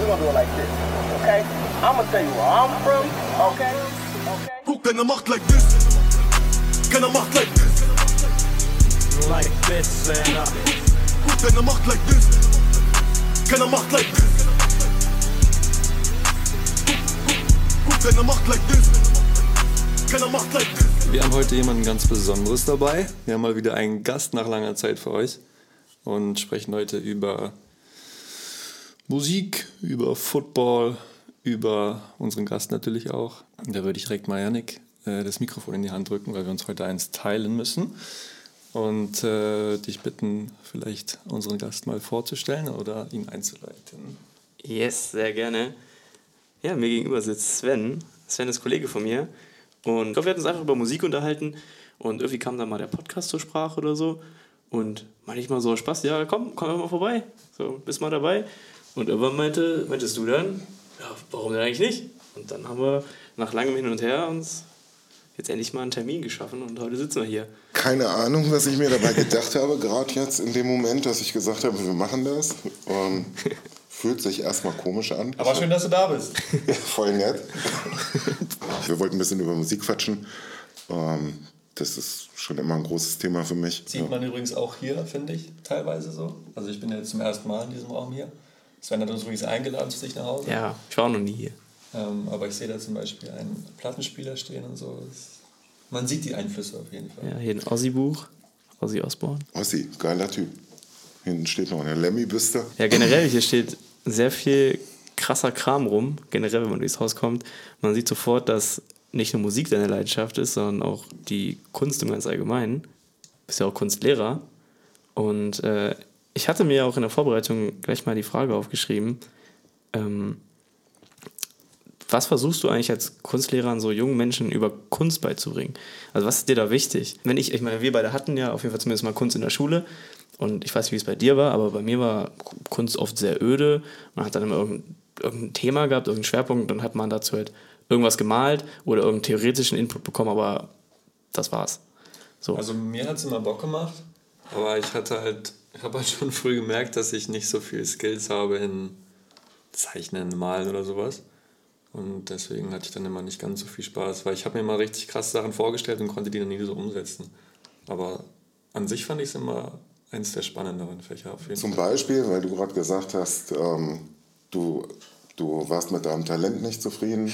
We're gonna do it like this, okay? I'm gonna tell you where I'm from, okay? Okay? Bro, keiner macht like this. Keiner macht like this. Like this, uh, Bro, keiner macht like this. Keiner macht like this. Bro, keiner macht like this. Keiner macht like this. Wir haben heute jemanden ganz Besonderes dabei. Wir haben mal wieder einen Gast nach langer Zeit für euch und sprechen heute über Musik, über Football, über unseren Gast natürlich auch. Da würde ich direkt mal Janik äh, das Mikrofon in die Hand drücken, weil wir uns heute eins teilen müssen. Und äh, dich bitten, vielleicht unseren Gast mal vorzustellen oder ihn einzuleiten. Yes, sehr gerne. Ja, mir gegenüber sitzt Sven. Sven ist Kollege von mir. Und ich glaube, wir hatten uns einfach über Musik unterhalten. Und irgendwie kam dann mal der Podcast zur Sprache oder so. Und manchmal so Spaß, ja, komm, komm mal vorbei. So, bist mal dabei. Und irgendwann meinte, meintest du dann, ja, warum denn eigentlich nicht? Und dann haben wir nach langem Hin und Her uns jetzt endlich mal einen Termin geschaffen und heute sitzen wir hier. Keine Ahnung, was ich mir dabei gedacht habe, gerade jetzt in dem Moment, dass ich gesagt habe, wir machen das. Ähm, fühlt sich erstmal komisch an. Aber schön, dass du da bist. Voll nett. Wir wollten ein bisschen über Musik quatschen. Ähm, das ist schon immer ein großes Thema für mich. Sieht man übrigens auch hier, finde ich, teilweise so. Also ich bin jetzt zum ersten Mal in diesem Raum hier. Sven hat uns übrigens eingeladen zu sich nach Hause. Ja, ich war auch noch nie hier. Ähm, aber ich sehe da zum Beispiel einen Plattenspieler stehen und so. Das, man sieht die Einflüsse auf jeden Fall. Ja, hier ein Ossi-Buch. Ossi Osborne. Ossi, geiler Typ. Hinten steht noch eine Lemmy-Büste. Ja, generell, hier steht sehr viel krasser Kram rum. Generell, wenn man durchs Haus kommt. Man sieht sofort, dass nicht nur Musik deine Leidenschaft ist, sondern auch die Kunst im ganz Allgemeinen. Du bist ja auch Kunstlehrer. Und äh, ich hatte mir auch in der Vorbereitung gleich mal die Frage aufgeschrieben, ähm, was versuchst du eigentlich als Kunstlehrer an so jungen Menschen über Kunst beizubringen? Also was ist dir da wichtig? Wenn ich, ich meine, wir beide hatten ja auf jeden Fall zumindest mal Kunst in der Schule und ich weiß nicht, wie es bei dir war, aber bei mir war Kunst oft sehr öde. Man hat dann immer irgendein, irgendein Thema gehabt, irgendeinen Schwerpunkt und dann hat man dazu halt irgendwas gemalt oder irgendeinen theoretischen Input bekommen, aber das war's. So. Also mir hat es immer Bock gemacht. Aber ich hatte halt, ich habe halt schon früh gemerkt, dass ich nicht so viel Skills habe in Zeichnen, Malen oder sowas. Und deswegen hatte ich dann immer nicht ganz so viel Spaß, weil ich habe mir immer richtig krasse Sachen vorgestellt und konnte die dann nie so umsetzen. Aber an sich fand ich es immer eins der spannenderen Fächer auf jeden Zum Fall. Beispiel, weil du gerade gesagt hast, ähm, du, du warst mit deinem Talent nicht zufrieden.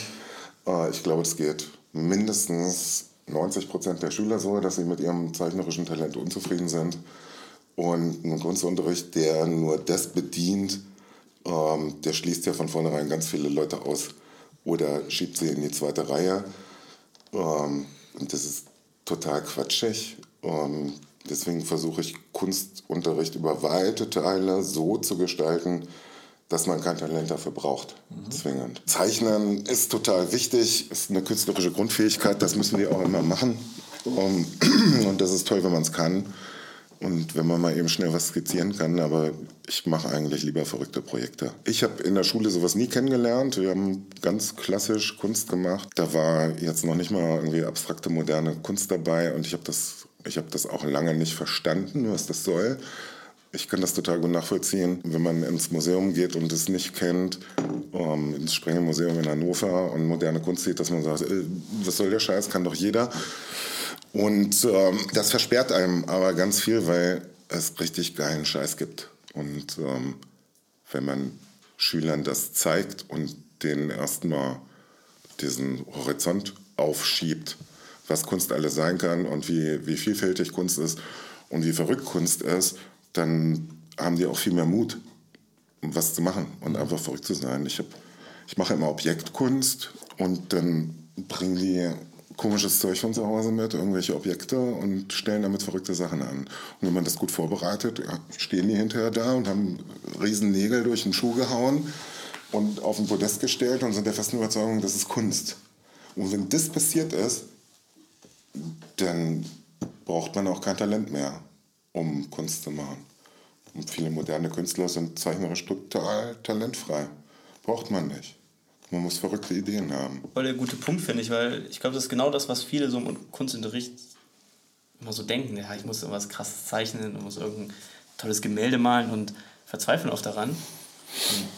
Äh, ich glaube, es geht mindestens 90 Prozent der Schüler so, dass sie mit ihrem zeichnerischen Talent unzufrieden sind. Und ein Kunstunterricht, der nur das bedient, ähm, der schließt ja von vornherein ganz viele Leute aus oder schiebt sie in die zweite Reihe. Ähm, und das ist total quatschig. Ähm, deswegen versuche ich Kunstunterricht über weite Teile so zu gestalten, dass man kein Talent dafür braucht, zwingend. Zeichnen ist total wichtig, ist eine künstlerische Grundfähigkeit, das müssen wir auch immer machen. Um, und das ist toll, wenn man es kann. Und wenn man mal eben schnell was skizzieren kann, aber ich mache eigentlich lieber verrückte Projekte. Ich habe in der Schule sowas nie kennengelernt. Wir haben ganz klassisch Kunst gemacht. Da war jetzt noch nicht mal irgendwie abstrakte moderne Kunst dabei und ich habe das, habe das auch lange nicht verstanden, was das soll. Ich kann das total gut nachvollziehen, wenn man ins Museum geht und es nicht kennt, ähm, ins Sprengelmuseum in Hannover und moderne Kunst sieht, dass man sagt, äh, was soll der Scheiß, kann doch jeder. Und ähm, das versperrt einem aber ganz viel, weil es richtig geilen Scheiß gibt. Und ähm, wenn man Schülern das zeigt und denen erstmal diesen Horizont aufschiebt, was Kunst alles sein kann und wie, wie vielfältig Kunst ist und wie verrückt Kunst ist, dann haben die auch viel mehr Mut, um was zu machen und einfach verrückt zu sein. Ich, ich mache immer Objektkunst und dann bringen die komisches Zeug von zu Hause mit, irgendwelche Objekte und stellen damit verrückte Sachen an. Und wenn man das gut vorbereitet, stehen die hinterher da und haben riesen Nägel durch den Schuh gehauen und auf ein Podest gestellt und sind der festen Überzeugung, das ist Kunst. Und wenn das passiert ist, dann braucht man auch kein Talent mehr, um Kunst zu machen. Und viele moderne Künstler sind zeichnerisch total talentfrei. Braucht man nicht. Man muss verrückte Ideen haben. Voll der gute Punkt, finde ich, weil ich glaube, das ist genau das, was viele so im Kunstunterricht immer so denken. Ja, ich muss irgendwas krasses zeichnen, ich muss irgendein tolles Gemälde malen und verzweifeln oft daran.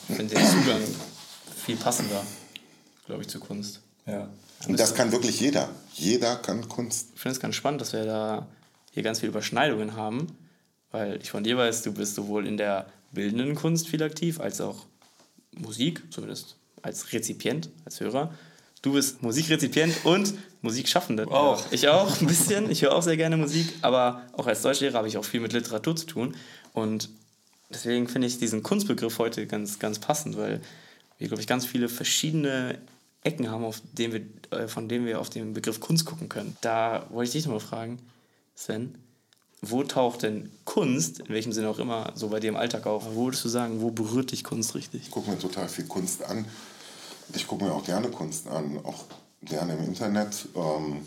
Ich finde den Zugang viel passender, glaube ich, zu Kunst. Ja. Und das kann wirklich jeder. Jeder kann Kunst. Ich finde es ganz spannend, dass wir da hier ganz viele Überschneidungen haben, weil ich von dir weiß, du bist sowohl in der bildenden Kunst viel aktiv, als auch Musik, zumindest als Rezipient, als Hörer. Du bist Musikrezipient und Musikschaffende. Auch. Ich auch, ein bisschen. Ich höre auch sehr gerne Musik, aber auch als Deutschlehrer habe ich auch viel mit Literatur zu tun. Und deswegen finde ich diesen Kunstbegriff heute ganz, ganz passend, weil wir, glaube ich, ganz viele verschiedene Ecken haben, auf denen wir, äh, von denen wir auf den Begriff Kunst gucken können. Da wollte ich dich nochmal fragen, Sven, wo taucht denn Kunst, in welchem Sinne auch immer, so bei dir im Alltag auf? Wo würdest du sagen, wo berührt dich Kunst richtig? Ich gucke mir total viel Kunst an. Ich gucke mir auch gerne Kunst an, auch gerne im Internet. Ähm,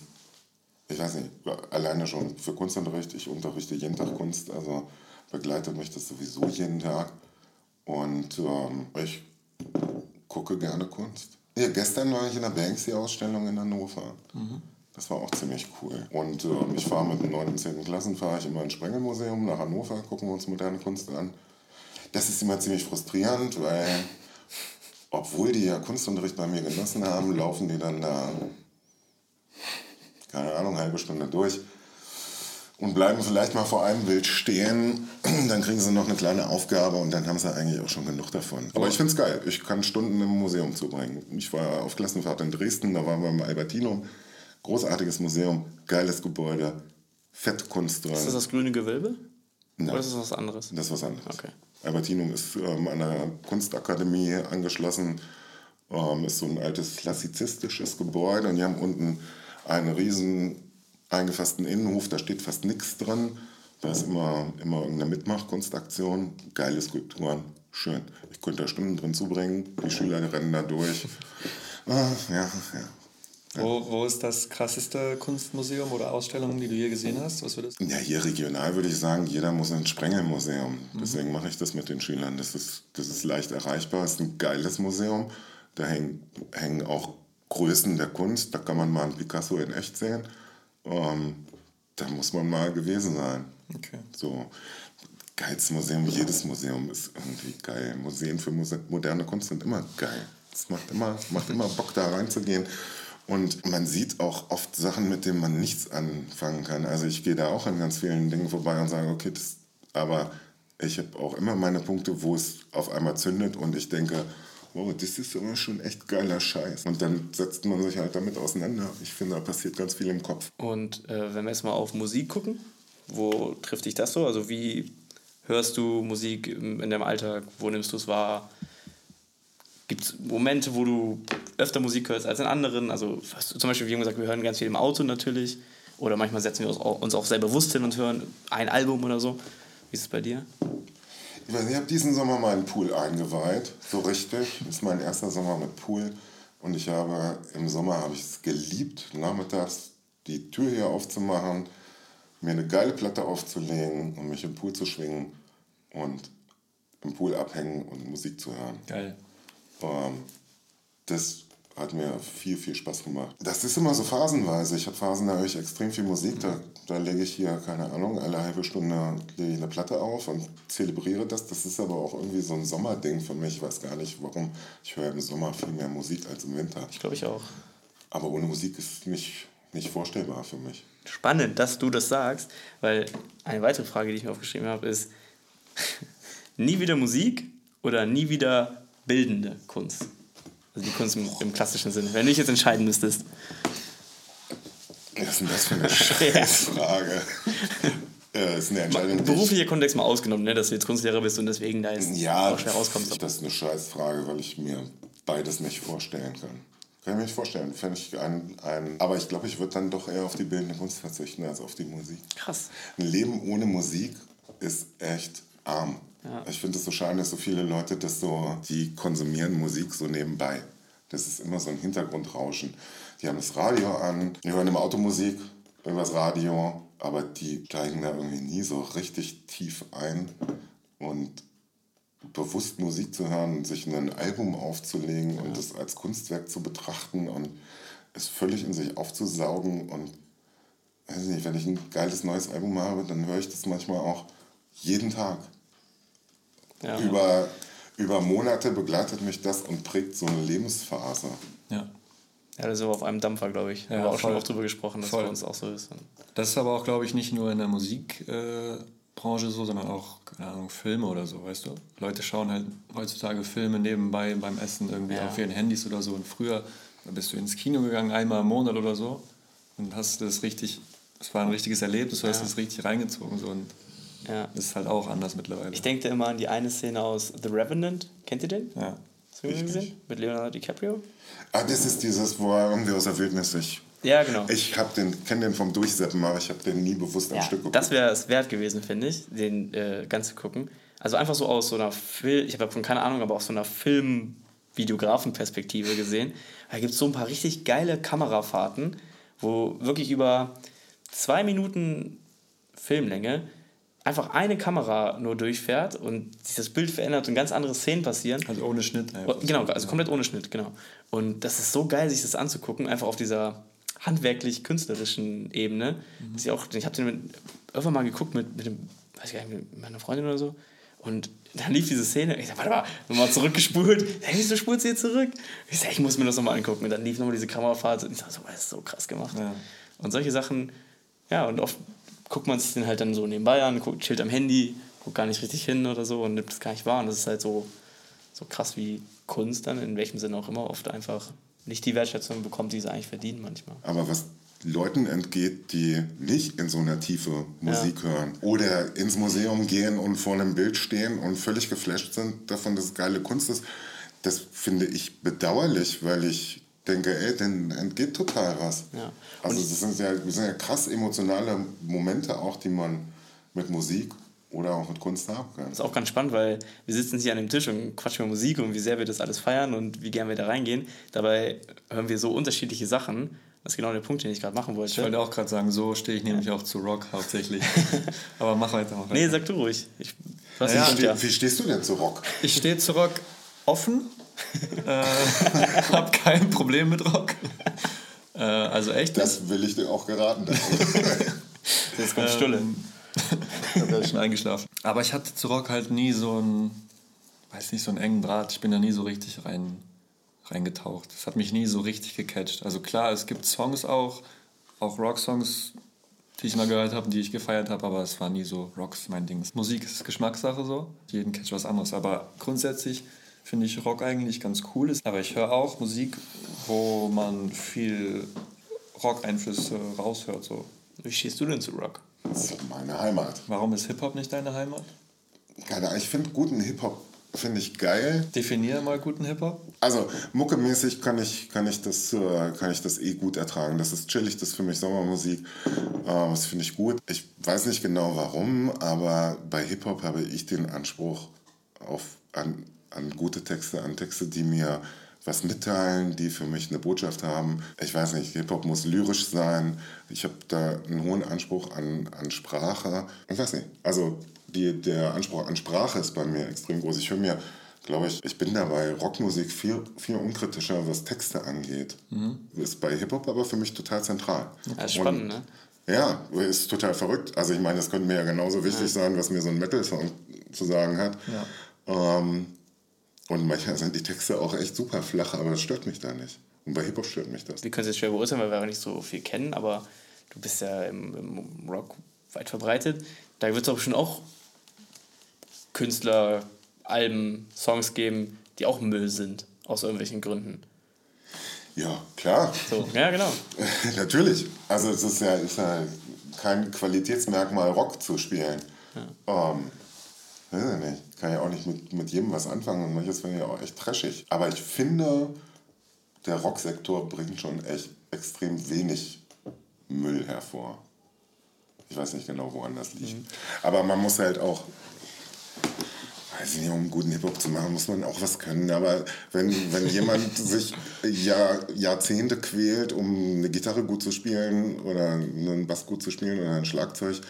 ich weiß nicht, alleine schon für Kunstunterricht. Ich unterrichte jeden Tag Kunst, also begleitet mich das sowieso jeden Tag. Und ähm, ich gucke gerne Kunst. Ja, gestern war ich in der Banksy-Ausstellung in Hannover. Das war auch ziemlich cool. Und ähm, ich fahre mit den 9. und 10. Klassen, fahre ich immer ins Sprengelmuseum nach Hannover, gucken wir uns moderne Kunst an. Das ist immer ziemlich frustrierend, weil obwohl die ja Kunstunterricht bei mir genossen haben, laufen die dann da, keine Ahnung, halbe Stunde durch und bleiben vielleicht mal vor einem Bild stehen. Dann kriegen sie noch eine kleine Aufgabe und dann haben sie eigentlich auch schon genug davon. Aber ich finde es geil. Ich kann Stunden im Museum zubringen. Ich war auf Klassenfahrt in Dresden, da waren wir im Albertinum. Großartiges Museum, geiles Gebäude, fette Kunst drin. Ist das das grüne Gewölbe? Nein. Oder ist das was anderes? Das ist was anderes. Okay. Albertinum ist ähm, an einer Kunstakademie angeschlossen. Ähm, ist so ein altes klassizistisches Gebäude und die haben unten einen riesen eingefassten Innenhof, da steht fast nichts drin. Da ist immer, immer irgendeine Mitmach-Kunstaktion, geile Skulpturen, schön. Ich könnte da Stunden drin zubringen, die Schüler rennen da durch. Ah, ja, ja. Wo, wo ist das krasseste Kunstmuseum oder Ausstellung, die du hier gesehen hast? Was würdest Ja, hier regional würde ich sagen, jeder muss ins Sprengelmuseum. Deswegen mache ich das mit den Schülern. Das ist, das ist leicht erreichbar. Es ist ein geiles Museum. Da hängen, hängen auch Größen der Kunst. Da kann man mal einen Picasso in echt sehen. Ähm, da muss man mal gewesen sein. Okay. So, geilstes Museum, jedes Museum ist irgendwie geil. Museen für Muse moderne Kunst sind immer geil. Es macht immer, macht immer Bock, da reinzugehen. Und man sieht auch oft Sachen, mit denen man nichts anfangen kann. Also ich gehe da auch an ganz vielen Dingen vorbei und sage, okay, das, aber ich habe auch immer meine Punkte, wo es auf einmal zündet und ich denke, wow, das ist aber schon echt geiler Scheiß. Und dann setzt man sich halt damit auseinander. Ich finde, da passiert ganz viel im Kopf. Und äh, wenn wir jetzt mal auf Musik gucken, wo trifft dich das so? Also wie hörst du Musik im- in deinem Alltag? Wo nimmst du es wahr? Gibt es Momente, wo du öfter Musik hörst als in anderen? Also zum Beispiel, wie gesagt, wir hören ganz viel im Auto natürlich. Oder manchmal setzen wir uns auch, sehr bewusst hin und hören ein Album oder so. Wie ist es bei dir? Ich weiß ich habe diesen Sommer meinen Pool eingeweiht, so richtig. Das ist mein erster Sommer mit Pool. Und ich habe im Sommer habe ich es geliebt, nachmittags die Tür hier aufzumachen, mir eine geile Platte aufzulegen und mich im Pool zu schwingen und im Pool abhängen und Musik zu hören. Geil. Ähm, das hat mir viel, viel Spaß gemacht. Das ist immer so phasenweise. Ich habe Phasen, da höre ich extrem viel Musik. Da, da lege ich hier, keine Ahnung, alle halbe Stunde lege ich eine Platte auf und zelebriere das. Das ist aber auch irgendwie so ein Sommerding für mich. Ich weiß gar nicht, warum. Ich höre im Sommer viel mehr Musik als im Winter. Ich glaube ich auch. Aber ohne Musik ist nicht, nicht vorstellbar für mich. Spannend, dass du das sagst, weil eine weitere Frage, die ich mir aufgeschrieben habe, ist: Nie wieder Musik oder nie wieder bildende Kunst? Also die Kunst im, im klassischen Sinne. Wenn du dich jetzt entscheiden müsstest. Was ist denn das für eine Scheißfrage? ja, das ist eine Entscheidung. Beruflicher Kontext mal ausgenommen, ne, dass du jetzt Kunstlehrer bist und deswegen da jetzt Ja, auch schwer rauskommst. das ist eine Scheißfrage, weil ich mir beides nicht vorstellen kann. Kann ich mir nicht vorstellen. Fände ich ein, ein, aber ich glaube, ich würde dann doch eher auf die bildende Kunst verzichten als auf die Musik. Krass. Ein Leben ohne Musik ist echt arm. Ja. Ich finde es so schade, dass so viele Leute das so, die konsumieren Musik so nebenbei. Das ist immer so ein Hintergrundrauschen. Die haben das Radio an, die hören im Auto Musik übers Radio, aber die steigen da irgendwie nie so richtig tief ein und bewusst Musik zu hören und sich ein Album aufzulegen und das als Kunstwerk zu betrachten und es völlig in sich aufzusaugen und weiß nicht, wenn ich ein geiles neues Album habe, dann höre ich das manchmal auch jeden Tag Ja. über, über Monate begleitet mich das und prägt so eine Lebensphase. Ja. Ja, da sind wir auf einem Dampfer, glaube ich. Ja, haben wir auch schon voll. oft drüber gesprochen, dass Voll. bei uns auch so ist. Das ist aber auch, glaube ich, nicht nur in der Musikbranche äh, so, sondern auch, keine Ahnung, Filme oder so, weißt du? Leute schauen halt heutzutage Filme nebenbei beim Essen irgendwie Ja. auf ihren Handys oder so. Und früher da bist du ins Kino gegangen, einmal im Monat oder so. Und hast das richtig, es war ein richtiges Erlebnis, du hast Ja. das richtig reingezogen. So. Und Ja. das ist halt auch anders mittlerweile. Ich denke immer an die eine Szene aus The Revenant. Kennt ihr den? ja. Hast du den gesehen? Mit Leonardo DiCaprio? Ah, das ist dieses, wo er irgendwie aus der Wildnis sich. Ja, genau. Ich hab den, kenne den vom Durchseppen, aber ich habe den nie bewusst am Ja, Stück geguckt. das wäre es wert gewesen, finde ich, den äh, ganz zu gucken. Also einfach so aus so einer Film, ich habe davon keine Ahnung, aber aus so einer Film-Videografenperspektive gesehen. Da gibt es so ein paar richtig geile Kamerafahrten, wo wirklich über zwei Minuten Filmlänge einfach eine Kamera nur durchfährt und sich das Bild verändert und ganz andere Szenen passieren. Also ohne Schnitt. einfach. Oh, Genau, also komplett ohne Schnitt, genau. Und das ist so geil, sich das anzugucken, einfach auf dieser handwerklich-künstlerischen Ebene. Mhm. Ich, auch- ich habe den irgendwann mal geguckt mit, mit, dem, weiß ich gar nicht, mit meiner Freundin oder so. Und dann lief diese Szene. Ich sag, warte mal, nochmal zurückgespult. Hey, wieso spult sie jetzt zurück? Ich sag, ich muss mir das nochmal angucken. Und dann lief nochmal diese Kamerafahrt. Und ich sag, so, das ist so krass gemacht. Ja. Und solche Sachen, ja, und oft guckt man sich den halt dann so nebenbei an, guckt, chillt am Handy, guckt gar nicht richtig hin oder so und nimmt das gar nicht wahr. Und das ist halt so, so krass wie Kunst dann, in welchem Sinne auch immer, oft einfach nicht die Wertschätzung bekommt, die sie eigentlich verdienen manchmal. Aber was Leuten entgeht, die nicht in so einer Tiefe Musik hören oder ins Museum gehen und vor einem Bild stehen und völlig geflasht sind davon, dass es geile Kunst ist, das finde ich bedauerlich, weil ich denke, ey, denen entgeht total was. Ja. Also das sind ja, das sind ja krass emotionale Momente auch, die man mit Musik oder auch mit Kunst haben kann. Das ist auch ganz spannend, weil wir sitzen hier an dem Tisch und quatschen über Musik und wie sehr wir das alles feiern und wie gern wir da reingehen. Dabei hören wir so unterschiedliche Sachen. Das ist genau der Punkt, den ich gerade machen wollte. Ich wollte auch gerade sagen, so stehe ich nämlich auch zu Rock hauptsächlich. Aber mach weiter. Mach weiter. nee, sag du ruhig. Ich, was Ja, ich, Wie, ja. wie stehst du denn zu Rock? Ich stehe zu Rock offen. Äh, hab kein Problem mit Rock. Äh, also echt. Das will ich dir auch geraten. Jetzt kommt. Ähm, da wäre ich schon eingeschlafen. Aber ich hatte zu Rock halt nie so einen, weiß nicht, so einen engen Draht. Ich bin da nie so richtig rein, reingetaucht. Das hat mich nie so richtig gecatcht. Also klar, es gibt Songs auch, auch Rock-Songs, die ich mal gehört habe, die ich gefeiert habe, aber es war nie so Rocks mein Ding. Musik ist Geschmackssache so. Jeden catcht was anderes. Aber grundsätzlich finde ich Rock eigentlich ganz cool. Aber ich höre auch Musik, wo man viel Rock-Einflüsse raushört. So. Wie stehst du denn zu Rock? Das ist meine Heimat. Warum ist Hip-Hop nicht deine Heimat? Keine Ahnung, ich finde guten Hip-Hop finde ich geil. Definiere mal guten Hip-Hop. Also muckemäßig kann ich, kann, ich das, äh, kann ich das eh gut ertragen. Das ist chillig, das ist für mich Sommermusik. Äh, das finde ich gut. Ich weiß nicht genau warum, aber bei Hip-Hop habe ich den Anspruch auf, an, an gute Texte, an Texte, die mir was mitteilen, die für mich eine Botschaft haben. Ich weiß nicht, Hip-Hop muss lyrisch sein. Ich habe da einen hohen Anspruch an, an Sprache. Ich weiß nicht. Also die, der Anspruch an Sprache ist bei mir extrem groß. Ich höre mir, glaube ich, ich bin da bei Rockmusik viel, viel unkritischer, was Texte angeht. Ist bei Hip-Hop aber für mich total zentral. Ja, ist spannend, Und- ne? ja, ist total verrückt. Also ich meine, das könnte mir ja genauso wichtig sein, was mir so ein Metal-Song zu sagen hat. Ähm, und manchmal sind die Texte auch echt super flach, aber das stört mich da nicht. Und bei Hip-Hop stört mich das. Wir können es jetzt schwer beurteilen, weil wir nicht so viel kennen, aber du bist ja im, im Rock weit verbreitet. Da wird es auch schon auch Künstler, Alben, Songs geben, die auch Müll sind, aus irgendwelchen Gründen. Ja, klar. So, ja, genau. Natürlich. Also es ist ja, ist ja kein Qualitätsmerkmal, Rock zu spielen. Ähm, weiß ich nicht. Kann ja auch nicht mit, mit jedem was anfangen und manches finde ich auch echt trashig. Aber ich finde, der Rocksektor bringt schon echt extrem wenig Müll hervor. Ich weiß nicht genau, woran das liegt. Aber man muss halt auch, weiß ich nicht, um einen guten Hip-Hop zu machen, muss man auch was können. Aber wenn, wenn jemand sich Jahr, Jahrzehnte quält, um eine Gitarre gut zu spielen oder einen Bass gut zu spielen oder ein Schlagzeug,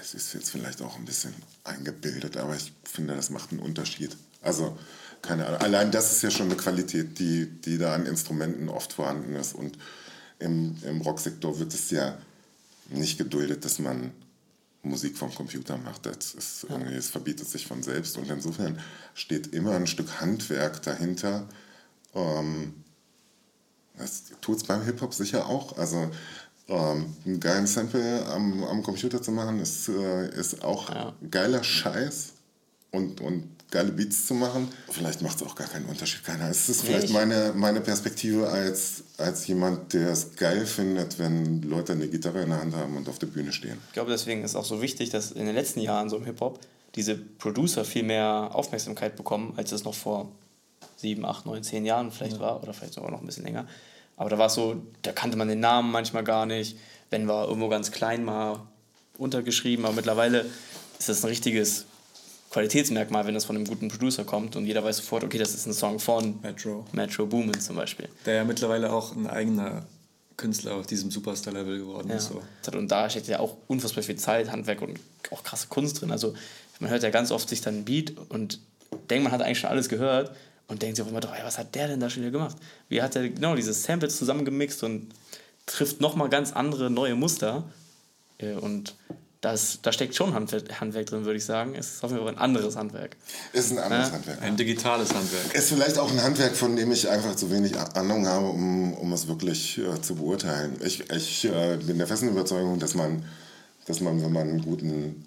es ist jetzt vielleicht auch ein bisschen eingebildet, aber ich finde, das macht einen Unterschied. Also, keine Ahnung. Allein das ist ja schon eine Qualität, die, die da an Instrumenten oft vorhanden ist. Und im, im Rocksektor wird es ja nicht geduldet, dass man Musik vom Computer macht. Das, ist irgendwie, es verbietet sich von selbst. Und insofern steht immer ein Stück Handwerk dahinter. Ähm, das tut es beim Hip-Hop sicher auch. Also ähm, einen geilen Sample am, am Computer zu machen, ist, äh, ist auch Ja. geiler Scheiß. Und, und geile Beats zu machen. Vielleicht macht es auch gar keinen Unterschied. Keiner. Es ist vielleicht ich- meine, meine Perspektive als, als jemand, der es geil findet, wenn Leute eine Gitarre in der Hand haben und auf der Bühne stehen. Ich glaube, deswegen ist auch so wichtig, dass in den letzten Jahren so im Hip-Hop diese Producer viel mehr Aufmerksamkeit bekommen, als es noch vor sieben, acht, neun, zehn Jahren vielleicht war oder vielleicht sogar noch ein bisschen länger. Aber da war es so, da kannte man den Namen manchmal gar nicht. Wenn war irgendwo ganz klein mal untergeschrieben, aber mittlerweile ist das ein richtiges Qualitätsmerkmal, wenn das von einem guten Producer kommt und jeder weiß sofort, okay, das ist ein Song von Metro. Metro Boomin zum Beispiel. Der ja mittlerweile auch ein eigener Künstler auf diesem Superstar-Level geworden Ja. ist. So. Und da steckt ja auch unfassbar viel Zeit, Handwerk und auch krasse Kunst drin. Also man hört ja ganz oft sich dann ein Beat und denkt, man hat eigentlich schon alles gehört und denkt sich auch immer, doch, ey, was hat der denn da schon wieder gemacht? Wie hat er genau diese Samples zusammengemixt und trifft nochmal ganz andere neue Muster. Äh, Und das, da steckt schon Handwerk, Handwerk drin, würde ich sagen. Es ist auf jeden Fall ein anderes Handwerk. Ist ein anderes Ja. Handwerk. Ein digitales Handwerk. Ist vielleicht auch ein Handwerk, von dem ich einfach zu wenig Ahnung habe, um, um es wirklich äh, zu beurteilen. Ich, ich äh, bin der festen Überzeugung, dass man, dass man, wenn man einen guten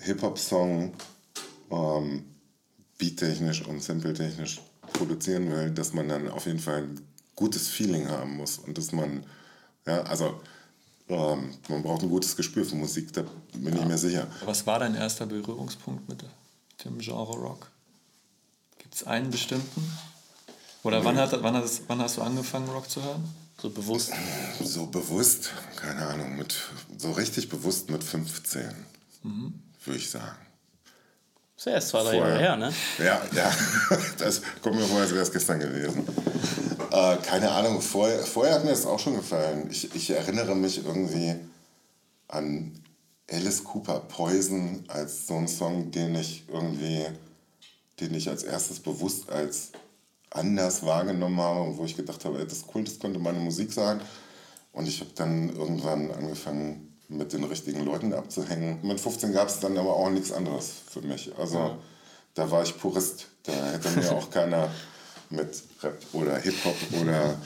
Hip-Hop-Song ähm, beattechnisch und sample-technisch produzieren will, dass man dann auf jeden Fall ein gutes Feeling haben muss und dass man, ja, also ähm, man braucht ein gutes Gespür für Musik, da bin ich mir sicher. Was war dein erster Berührungspunkt mit dem Genre Rock? Gibt es einen bestimmten? Oder wann, hat, wann, hast, wann hast du angefangen, Rock zu hören? So bewusst. So bewusst, keine Ahnung, mit, so richtig bewusst mit 15, würde ich sagen. Das ist ja erst zwei, drei. Jahre her, ne? Ja, ja, das kommt mir vor, als wäre es gestern gewesen. Äh, keine Ahnung, vorher, vorher hat mir das auch schon gefallen. Ich, ich erinnere mich irgendwie an Alice Cooper Poison als so ein Song, den ich irgendwie, den ich als erstes bewusst als anders wahrgenommen habe und wo ich gedacht habe, ey, das ist cool, das könnte meine Musik sein. Und ich habe dann irgendwann angefangen, mit den richtigen Leuten abzuhängen. Mit 15 gab es dann aber auch nichts anderes für mich. Also da war ich Purist. Da hätte mir auch keiner mit Rap oder Hip-Hop oder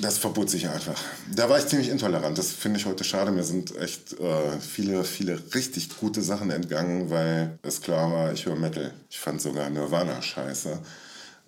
das verbot sich einfach. Da war ich ziemlich intolerant. Das finde ich heute schade. Mir sind echt äh, viele, viele richtig gute Sachen entgangen, weil es klar war, ich höre Metal. Ich fand sogar Nirvana scheiße,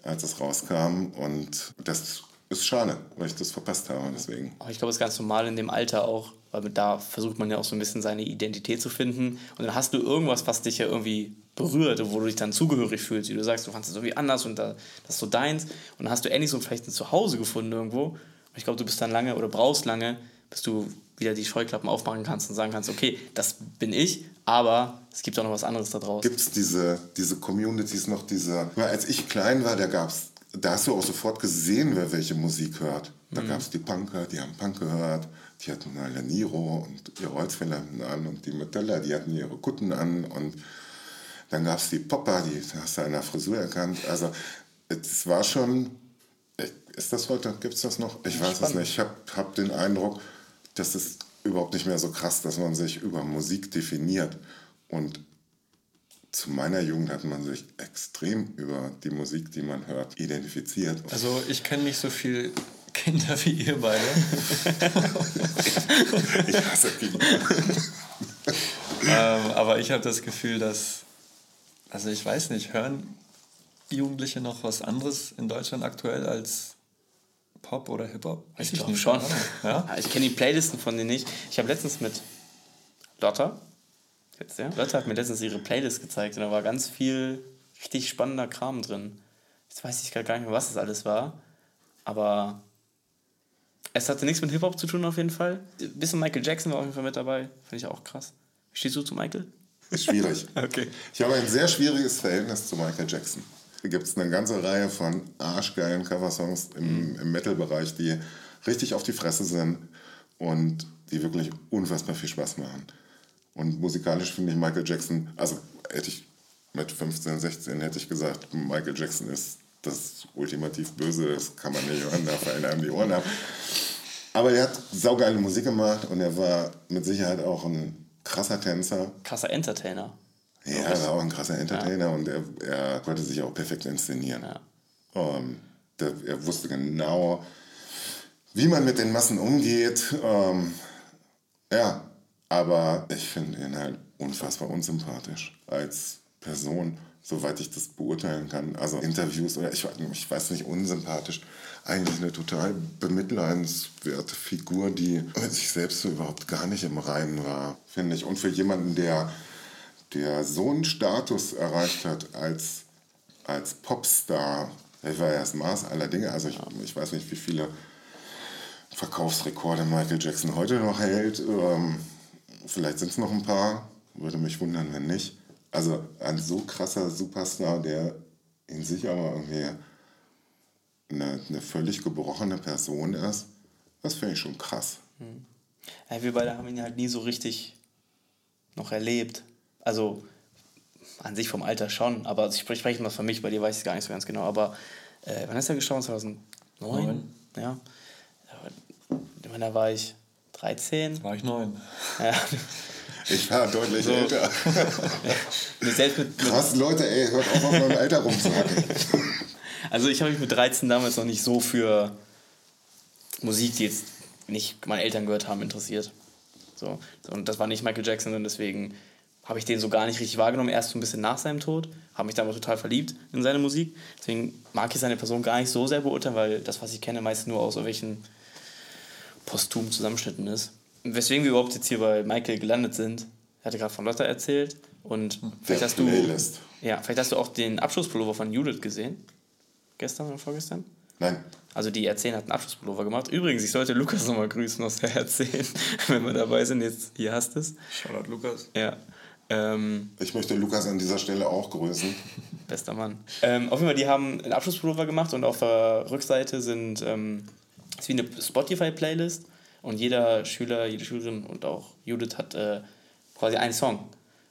als es rauskam. Und das ist schade, weil ich das verpasst habe. Deswegen. Aber ich glaube, es ist ganz normal in dem Alter auch, weil da versucht man ja auch so ein bisschen seine Identität zu finden. Und dann hast du irgendwas, was dich ja irgendwie berührt, wo du dich dann zugehörig fühlst, wie du sagst, du fandest es irgendwie anders und da, das ist so deins. Und dann hast du endlich so vielleicht ein Zuhause gefunden irgendwo. Und ich glaube, du bist dann lange oder brauchst lange, bis du wieder die Scheuklappen aufmachen kannst und sagen kannst, okay, das bin ich, aber es gibt auch noch was anderes da draußen. Gibt es diese, diese Communities noch, diese. Weil als ich klein war, da gab's. Da hast du auch sofort gesehen, wer welche Musik hört. Da gab es die Punker, die haben Punk gehört, die hatten alle Niro und ihre Holzfällerhemden an und die Metaller, die hatten ihre Kutten an und dann gab es die Popper, die hast du an der Frisur erkannt. Also es war schon, ist das heute, gibt es das noch? Ich weiß es nicht. Ich habe hab den Eindruck, das ist überhaupt nicht mehr so krass, dass man sich über Musik definiert. Und zu meiner Jugend hat man sich extrem über die Musik, die man hört, identifiziert. Also ich kenne nicht so viel Kinder wie ihr beide. Ich hasse Kinder. ähm, aber ich habe das Gefühl, dass, also ich weiß nicht, hören Jugendliche noch was anderes in Deutschland aktuell als Pop oder Hip-Hop? Weiß Ich glaube schon. Ja? Ich kenne die Playlisten von denen nicht. Ich habe letztens mit Lotta, jetzt, ja? Lotta hat mir letztens ihre Playlist gezeigt und da war ganz viel richtig spannender Kram drin. Jetzt weiß ich gar nicht mehr, was das alles war, aber es hatte nichts mit Hip-Hop zu tun auf jeden Fall. Ein bisschen Michael Jackson war auf jeden Fall mit dabei, finde ich auch krass. Wie stehst du zu Michael? Ist schwierig. Okay. Ich habe ein sehr schwieriges Verhältnis zu Michael Jackson. Da gibt es eine ganze Reihe von arschgeilen Coversongs im, im Metal-Bereich, die richtig auf die Fresse sind und die wirklich unfassbar viel Spaß machen. Und musikalisch finde ich Michael Jackson, also hätte ich mit 15, 16 hätte ich gesagt, Michael Jackson ist das ultimativ Böse, das kann man nicht hören, da fallen einem die Ohren ab. Aber er hat saugeile Musik gemacht und er war mit Sicherheit auch ein krasser Tänzer. Krasser Entertainer. Ja, er war auch ein krasser Entertainer und er, er konnte sich auch perfekt inszenieren. Ja. Ähm, der, er wusste genau, wie man mit den Massen umgeht. Ähm, ja, aber ich finde ihn halt unfassbar unsympathisch als Person, soweit ich das beurteilen kann. Also Interviews oder ich, ich weiß nicht, unsympathisch. Eigentlich eine total bemitleidenswerte Figur, die mit sich selbst so überhaupt gar nicht im Reinen war, finde ich. Und für jemanden, der, der so einen Status erreicht hat als, als Popstar, ich war ja das Maß aller Dinge, also ich, ich weiß nicht, wie viele Verkaufsrekorde Michael Jackson heute noch hält. Ähm, vielleicht sind es noch ein paar, würde mich wundern, wenn nicht. Also ein so krasser Superstar, der in sich aber irgendwie eine, eine völlig gebrochene Person ist, das finde ich schon krass. Ja, wir beide haben ihn halt nie so richtig noch erlebt. Also an sich vom Alter schon, aber ich spreche spreche mal für mich, bei dir weiß ich es gar nicht so ganz genau. Aber äh, wann ist er gestorben? 2009? Neun. Ja. Ich meine, da war ich 13. War ich neun. Ja. Ich war deutlich älter. Selbst mit, mit, Krass, Leute, ey, hört auf, auf meinem Alter rumzuhacken. also ich habe mich mit 13 damals noch nicht so für Musik, die jetzt nicht meine Eltern gehört haben, interessiert. So. Und das war nicht Michael Jackson und deswegen habe ich den so gar nicht richtig wahrgenommen, erst so ein bisschen nach seinem Tod. Habe mich da aber total verliebt in seine Musik. Deswegen mag ich seine Person gar nicht so sehr beurteilen, weil das, was ich kenne, meist nur aus irgendwelchen posthum Zusammenschnitten ist. Weswegen wir überhaupt jetzt hier bei Michael gelandet sind, er hatte gerade von Lotta erzählt. Und vielleicht hast, du, Playlist. ja, vielleicht hast du auch den Abschlusspullover von Judith gesehen. Gestern oder vorgestern? Nein, Also die R10 hat einen Abschlusspullover gemacht. Übrigens, ich sollte Lukas nochmal grüßen aus der R10, wenn wir dabei sind. Jetzt, hier hast du es. Shoutout Lukas. Ja. Ähm, ich möchte Lukas an dieser Stelle auch grüßen. bester Mann. Ähm, auf jeden Fall, die haben einen Abschlusspullover gemacht und auf der Rückseite sind ähm, ist wie eine Spotify-Playlist und jeder Schüler, jede Schülerin und auch Judith hat äh, quasi einen Song.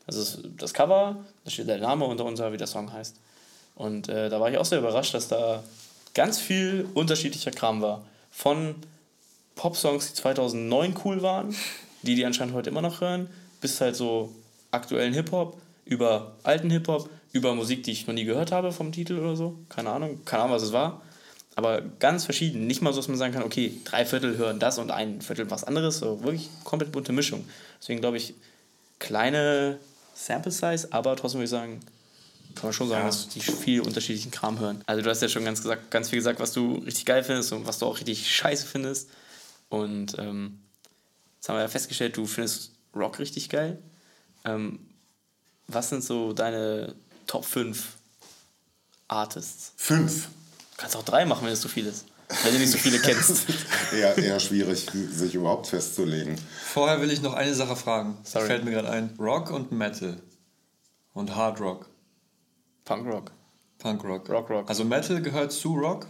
Also das, Cover, da steht der Name unter unser, wie der Song heißt. Und äh, da war ich auch sehr überrascht, dass da ganz viel unterschiedlicher Kram war. Von Pop-Songs, die 2009 cool waren, die die anscheinend heute immer noch hören, bis halt so aktuellen Hip-Hop, über alten Hip-Hop, über Musik, die ich noch nie gehört habe vom Titel oder so. Keine Ahnung, keine Ahnung, was es war. Aber ganz verschieden. Nicht mal so, dass man sagen kann, okay, drei Viertel hören das und ein Viertel was anderes. So wirklich komplett bunte Mischung. Deswegen glaube ich, kleine Sample Size, aber trotzdem würde ich sagen, kann man schon sagen, dass die viel unterschiedlichen Kram hören. Also du hast ja schon ganz, gesagt, ganz viel gesagt, was du richtig geil findest und was du auch richtig scheiße findest. Und ähm, jetzt haben wir ja festgestellt, du findest Rock richtig geil. Ähm, was sind so deine Top 5 Artists? Fünf. Du kannst auch drei machen, wenn es so viel ist. Wenn du nicht so viele kennst. Eher, eher schwierig, sich überhaupt festzulegen. Vorher will ich noch eine Sache fragen. Das Sorry. fällt mir gerade ein. Rock und Metal. Und Hard Rock. Punk Rock. Punk Rock. Rock, Rock. Also Metal gehört zu Rock?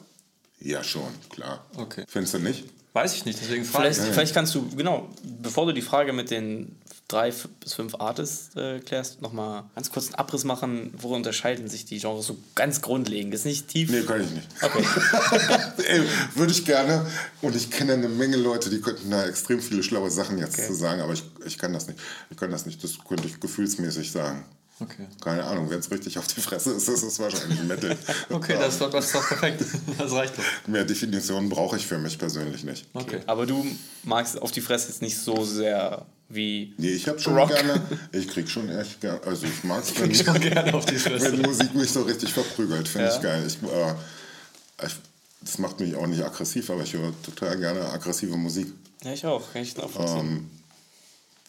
Ja, schon, klar. Okay. Findest du nicht? Weiß ich nicht, deswegen frage Vielleicht, ich. vielleicht kannst du, genau, bevor du die Frage mit den drei bis fünf Artists äh, klärst, nochmal ganz kurz einen Abriss machen, wo unterscheiden sich die Genres so ganz grundlegend. Ist nicht tief. Nee, kann ich nicht. Okay. Ey, würde ich gerne. Und ich kenne eine Menge Leute, die könnten da extrem viele schlaue Sachen jetzt Okay. zu sagen, aber ich, ich kann das nicht. Ich kann das nicht. Das könnte ich gefühlsmäßig sagen. Okay. Keine Ahnung, wenn es richtig auf die Fresse ist, ist es wahrscheinlich Metal. Okay, das ist, doch, das ist doch perfekt. Das reicht doch. Mehr Definitionen brauche ich für mich persönlich nicht. Okay. Aber du magst auf die Fresse jetzt nicht so sehr wie. Nee, ich habe schon Rock. gerne, ich krieg schon echt gerne, also ich mag es, wenn, Ich schon gerne auf die Fresse. wenn Musik mich so richtig verprügelt, finde Ja. ich geil. Ich, äh, ich, das macht mich auch nicht aggressiv, aber ich höre total gerne aggressive Musik. Ja, ich auch. Kann ich. Ähm,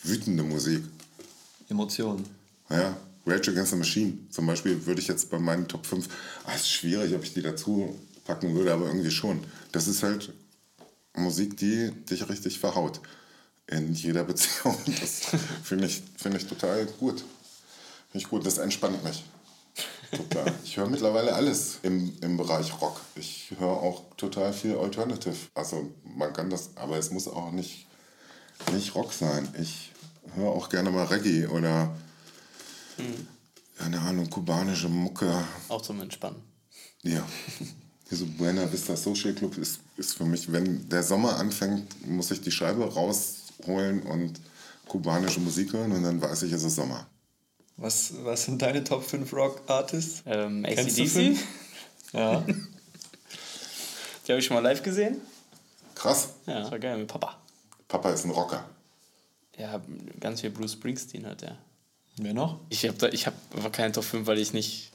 wütende Musik. Emotionen. Ja, Rage Against the Machine zum Beispiel würde ich jetzt bei meinen Top 5, ah, ist schwierig, ob ich die dazu packen würde, aber irgendwie schon. Das ist halt Musik, die dich richtig verhaut in jeder Beziehung. Das finde ich, finde ich total gut. Finde ich gut, das entspannt mich. Total. Ich höre mittlerweile alles im, im Bereich Rock. Ich höre auch total viel Alternative. Also man kann das, aber es muss auch nicht, nicht Rock sein. Ich höre auch gerne mal Reggae oder keine Ahnung, kubanische Mucke. auch zum Entspannen. Ja. Hier so Buena Vista Social Club ist, ist für mich, wenn der Sommer anfängt, muss ich die Scheibe rausholen und kubanische Musik hören und dann weiß ich, es ist Sommer. Was, was sind deine Top 5 Rock-Artists? Ähm, ACDC? Ja. die habe ich schon mal live gesehen. Krass, Ja, das war geil mit Papa. Papa ist ein Rocker. Ja, ganz viel Bruce Springsteen hat er. Wer noch? Ich habe ich hab aber keine Top 5, weil ich nicht.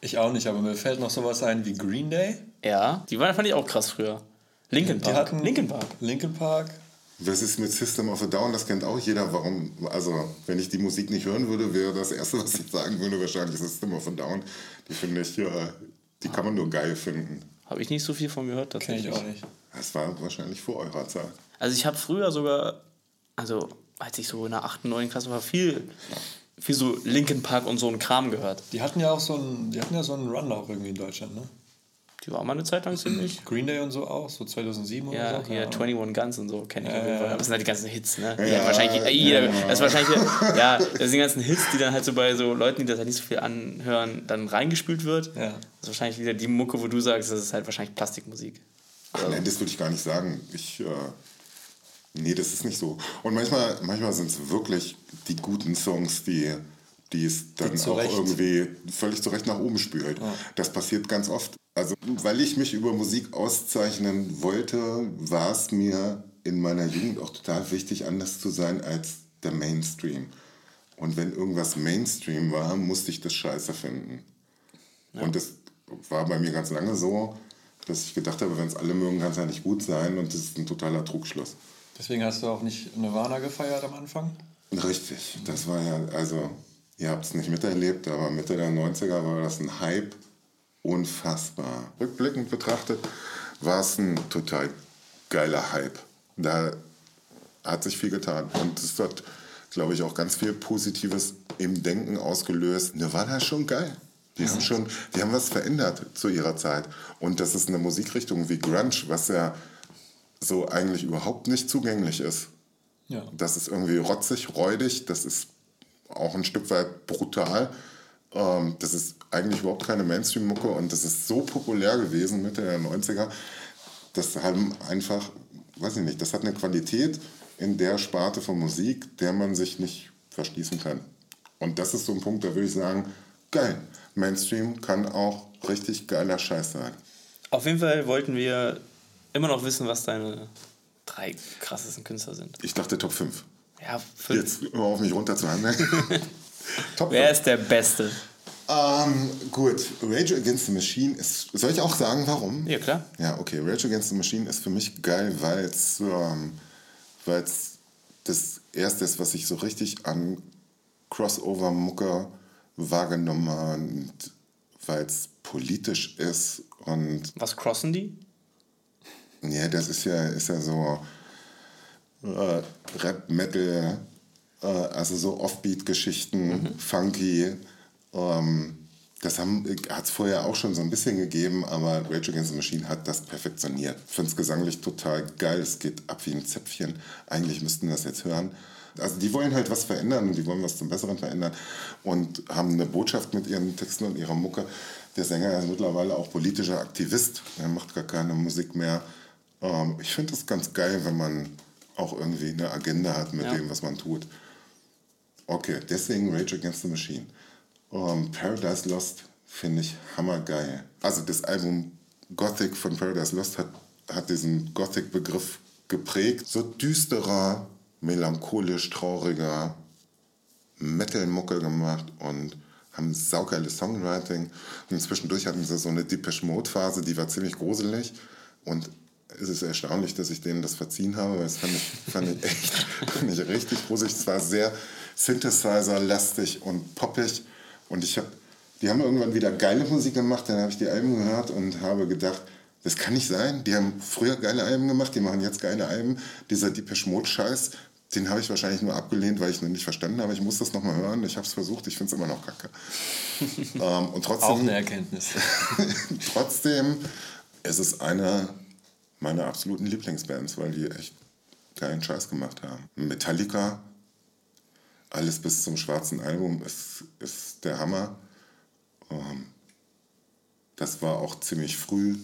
Ich auch nicht, aber mir fällt noch sowas ein wie Green Day. Ja, die waren, fand ich auch krass früher. Linkin Die Park. hatten Linkin Park. Linkin Park. Was ist mit System of a Down? Das kennt auch jeder. Warum? Also, wenn ich die Musik nicht hören würde, wäre das Erste, was ich sagen würde, wahrscheinlich System of a Down. Die finde ich, ja, die kann man nur geil finden. Habe ich nicht so viel von gehört, Kenn tatsächlich. ich auch nicht. Das war wahrscheinlich vor eurer Zeit. Also ich habe früher sogar, also als ich so in der 8., 9. Klasse war, viel, viel so Linkin Park und so einen Kram gehört. Die hatten ja auch so einen, die hatten ja so einen Run auch irgendwie in Deutschland, ne? Die war mal eine Zeit lang ziemlich. Green Day und so auch, so 2007 Ja, oder so. Ahnung. 21 Guns und so kenne ich auf jeden Ja, Fall. ja. Aber das sind halt die ganzen Hits, ne? Ja, wahrscheinlich ja, jeder, ja. das ist wahrscheinlich, ja, das sind die ganzen Hits, die dann halt so bei so Leuten, die das halt nicht so viel anhören, dann reingespült wird. Ja. Das ist wahrscheinlich wieder die Mucke, wo du sagst, das ist halt wahrscheinlich Plastikmusik. Ach, nein, das würde ich gar nicht sagen. Ich, äh, nee, das ist nicht so. Und manchmal, manchmal sind es wirklich die guten Songs, die, die es dann zu auch irgendwie völlig zurecht nach oben spült. Das passiert ganz oft. Also, weil ich mich über Musik auszeichnen wollte, war es mir in meiner Jugend auch total wichtig, anders zu sein als der Mainstream. Und wenn irgendwas Mainstream war, musste ich das scheiße finden. Und das war bei mir ganz lange so, dass ich gedacht habe, wenn es alle mögen, kann es ja nicht gut sein. Und das ist ein totaler Trugschluss. Deswegen hast du auch nicht Nirvana gefeiert am Anfang? Richtig, das war ja, also, ihr habt es nicht miterlebt, aber Mitte der 90er war das ein Hype. Unfassbar. Rückblickend betrachtet war es ein total geiler Hype. Da hat sich viel getan. Und es hat, glaube ich, auch ganz viel Positives im Denken ausgelöst. Nirvana ist schon geil. Die haben schon, die haben was verändert zu ihrer Zeit. Und das ist eine Musikrichtung wie Grunge, was ja so eigentlich überhaupt nicht zugänglich ist. Ja. Das ist irgendwie rotzig, räudig, das ist auch ein Stück weit brutal. Ähm, das ist eigentlich überhaupt keine Mainstream-Mucke und das ist so populär gewesen Mitte der 90er. Das haben einfach, weiß ich nicht, das hat eine Qualität in der Sparte von Musik, der man sich nicht verschließen kann. Und das ist so ein Punkt, da würde ich sagen, geil. Mainstream kann auch richtig geiler Scheiß sein. Auf jeden Fall wollten wir immer noch wissen, was deine drei krassesten Künstler sind. Ich dachte Top 5. Ja, fünf. Jetzt hör auf mich runterzuhandeln. Top Wer 5. ist der Beste? Ähm, gut, Rage Against the Machine ist. Soll ich auch sagen, warum? Ja, klar. Ja, okay. Rage Against the Machine ist für mich geil, weil es ähm, weil's das erste ist, was ich so richtig an Crossover-Mucke wahrgenommen habe und weil es politisch ist und Was crossen die? Ja, das ist ja, ist ja so äh, Rap, Metal, äh, also so Offbeat-Geschichten, funky. Ähm, das hat es vorher auch schon so ein bisschen gegeben, aber Rage Against the Machine hat das perfektioniert. Ich finde es gesanglich total geil. Es geht ab wie ein Zäpfchen. Eigentlich müssten wir das jetzt hören. Also die wollen halt was verändern und die wollen was zum Besseren verändern und haben eine Botschaft mit ihren Texten und ihrer Mucke. Der Sänger ist mittlerweile auch politischer Aktivist. Er macht gar keine Musik mehr. Ähm, ich finde es ganz geil, wenn man auch irgendwie eine Agenda hat mit Ja. dem, was man tut. Okay, deswegen Rage Against the Machine. Ähm, Paradise Lost finde ich hammergeil. Also das Album Gothic von Paradise Lost hat, hat diesen Gothic-Begriff geprägt. So düsterer, melancholisch trauriger Metal-Mucke gemacht und haben saugeiles Songwriting. Und zwischendurch hatten sie so eine Depeche Mode-Phase, die war ziemlich gruselig. Und es ist erstaunlich, dass ich denen das verziehen habe, weil das fand ich, fand ich echt fand ich richtig gruselig. Es war sehr Synthesizer-lastig und poppig. Und ich habe, die haben irgendwann wieder geile Musik gemacht, dann habe ich die Alben gehört und habe gedacht, das kann nicht sein. Die haben früher geile Alben gemacht, die machen jetzt geile Alben. Dieser Depeche Mode-Scheiß, den habe ich wahrscheinlich nur abgelehnt, weil ich ihn nicht verstanden habe. Ich muss das nochmal hören. Ich habe es versucht, ich finde es immer noch kacke. ähm, und trotzdem, Auch eine Erkenntnis. trotzdem ist es eine meiner absoluten Lieblingsbands, weil die echt geilen Scheiß gemacht haben. Metallica, alles bis zum schwarzen Album ist, ist der Hammer. Ähm, das war auch ziemlich früh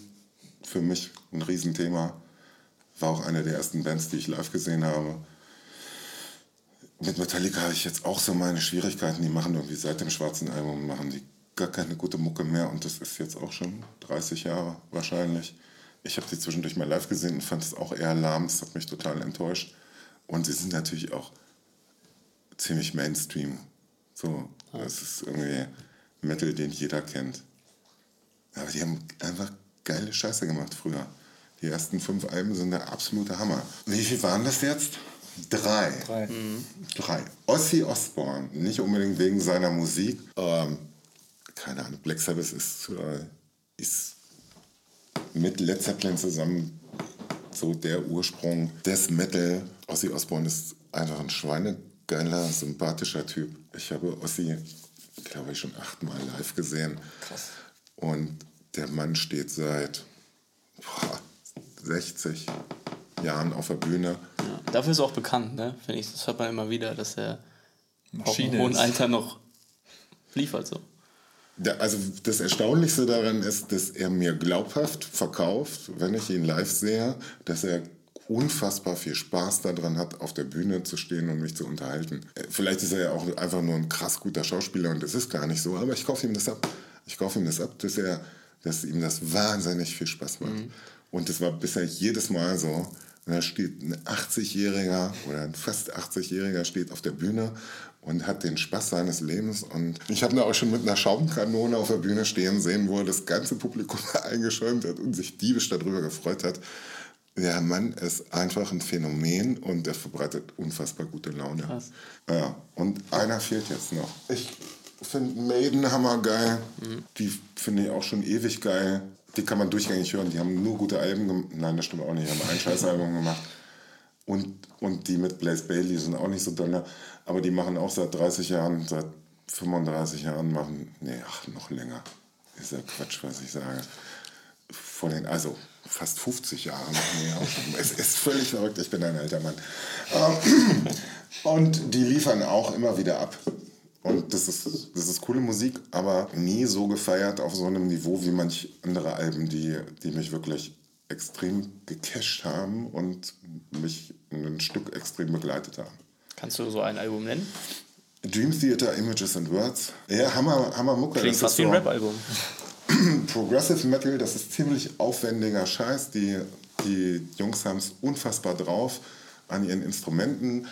für mich ein Riesenthema. War auch eine der ersten Bands, die ich live gesehen habe. mit Metallica habe ich jetzt auch so meine Schwierigkeiten. Die machen irgendwie seit dem schwarzen Album machen die gar keine gute Mucke mehr und das ist jetzt auch schon 30 Jahre wahrscheinlich. Ich habe sie zwischendurch mal live gesehen und fand es auch eher lahm. Das hat mich total enttäuscht. Und sie sind natürlich auch ziemlich Mainstream. So, das ist irgendwie Metal, den jeder kennt. Aber die haben einfach geile Scheiße gemacht früher. Die ersten fünf Alben sind der absolute Hammer. Wie viel waren das jetzt? Drei. Drei. Drei. Ozzy Osbourne, nicht unbedingt wegen seiner Musik. Ähm, keine Ahnung, Black Sabbath ist, äh, ist mit Led Zeppelin zusammen so der Ursprung des Metal. Ozzy Osbourne ist einfach ein schweinegeiler, sympathischer Typ. Ich habe Ozzy, glaube ich, schon achtmal live gesehen. Krass. Und der Mann steht seit boah, 60 Jahren auf der Bühne. Ja. Dafür ist er auch bekannt, ne? Finde ich. Das hört man immer wieder, dass er Maschine auch im hohen. Alter noch liefert so. Also das Erstaunlichste daran ist, dass er mir glaubhaft verkauft, wenn ich ihn live sehe, dass er unfassbar viel Spaß daran hat, auf der Bühne zu stehen und mich zu unterhalten. Äh, Vielleicht ist er ja auch einfach nur ein krass guter Schauspieler und das ist gar nicht so, aber ich kaufe ihm das ab. Ich kaufe ihm das ab, dass, er, dass ihm das wahnsinnig viel Spaß macht. Und das war bisher jedes Mal so. Und da steht ein 80-Jähriger oder ein fast 80-Jähriger steht auf der Bühne und hat den Spaß seines Lebens. Und ich habe ihn auch schon mit einer Schaumkanone auf der Bühne stehen sehen, wo er das ganze Publikum eingeschäumt hat und sich diebisch darüber gefreut hat. Der Mann ist einfach ein Phänomen und er verbreitet unfassbar gute Laune. Krass. Ja, und einer fehlt jetzt noch. Ich finde Maiden hammergeil. Die finde ich auch schon ewig geil. Die kann man durchgängig hören. Die haben nur gute Alben gemacht. Nein, das stimmt auch nicht. Die haben ein Scheißalbum gemacht. Und, und die mit Blaze Bailey sind auch nicht so dolle. Aber die machen auch seit 30 Jahren, seit 35 Jahren machen, nee, ach, noch länger. Ist ja Quatsch, was ich sage. Vor den, also fast 50 Jahre machen die. Es ist völlig verrückt, ich bin ein alter Mann. Ähm, Und die liefern auch immer wieder ab. Und das ist, das ist coole Musik, aber nie so gefeiert auf so einem Niveau wie manch andere Alben, die, die mich wirklich extrem gecasht haben und mich ein Stück extrem begleitet haben. Kannst du so ein Album nennen? Dream Theater, Images and Words. Ja, Hammer, Hammer Mucke. Klingt Das fast wie ein Rap-Album. Progressive Metal, das ist ziemlich aufwendiger Scheiß. Die, die Jungs haben es unfassbar drauf an ihren Instrumenten.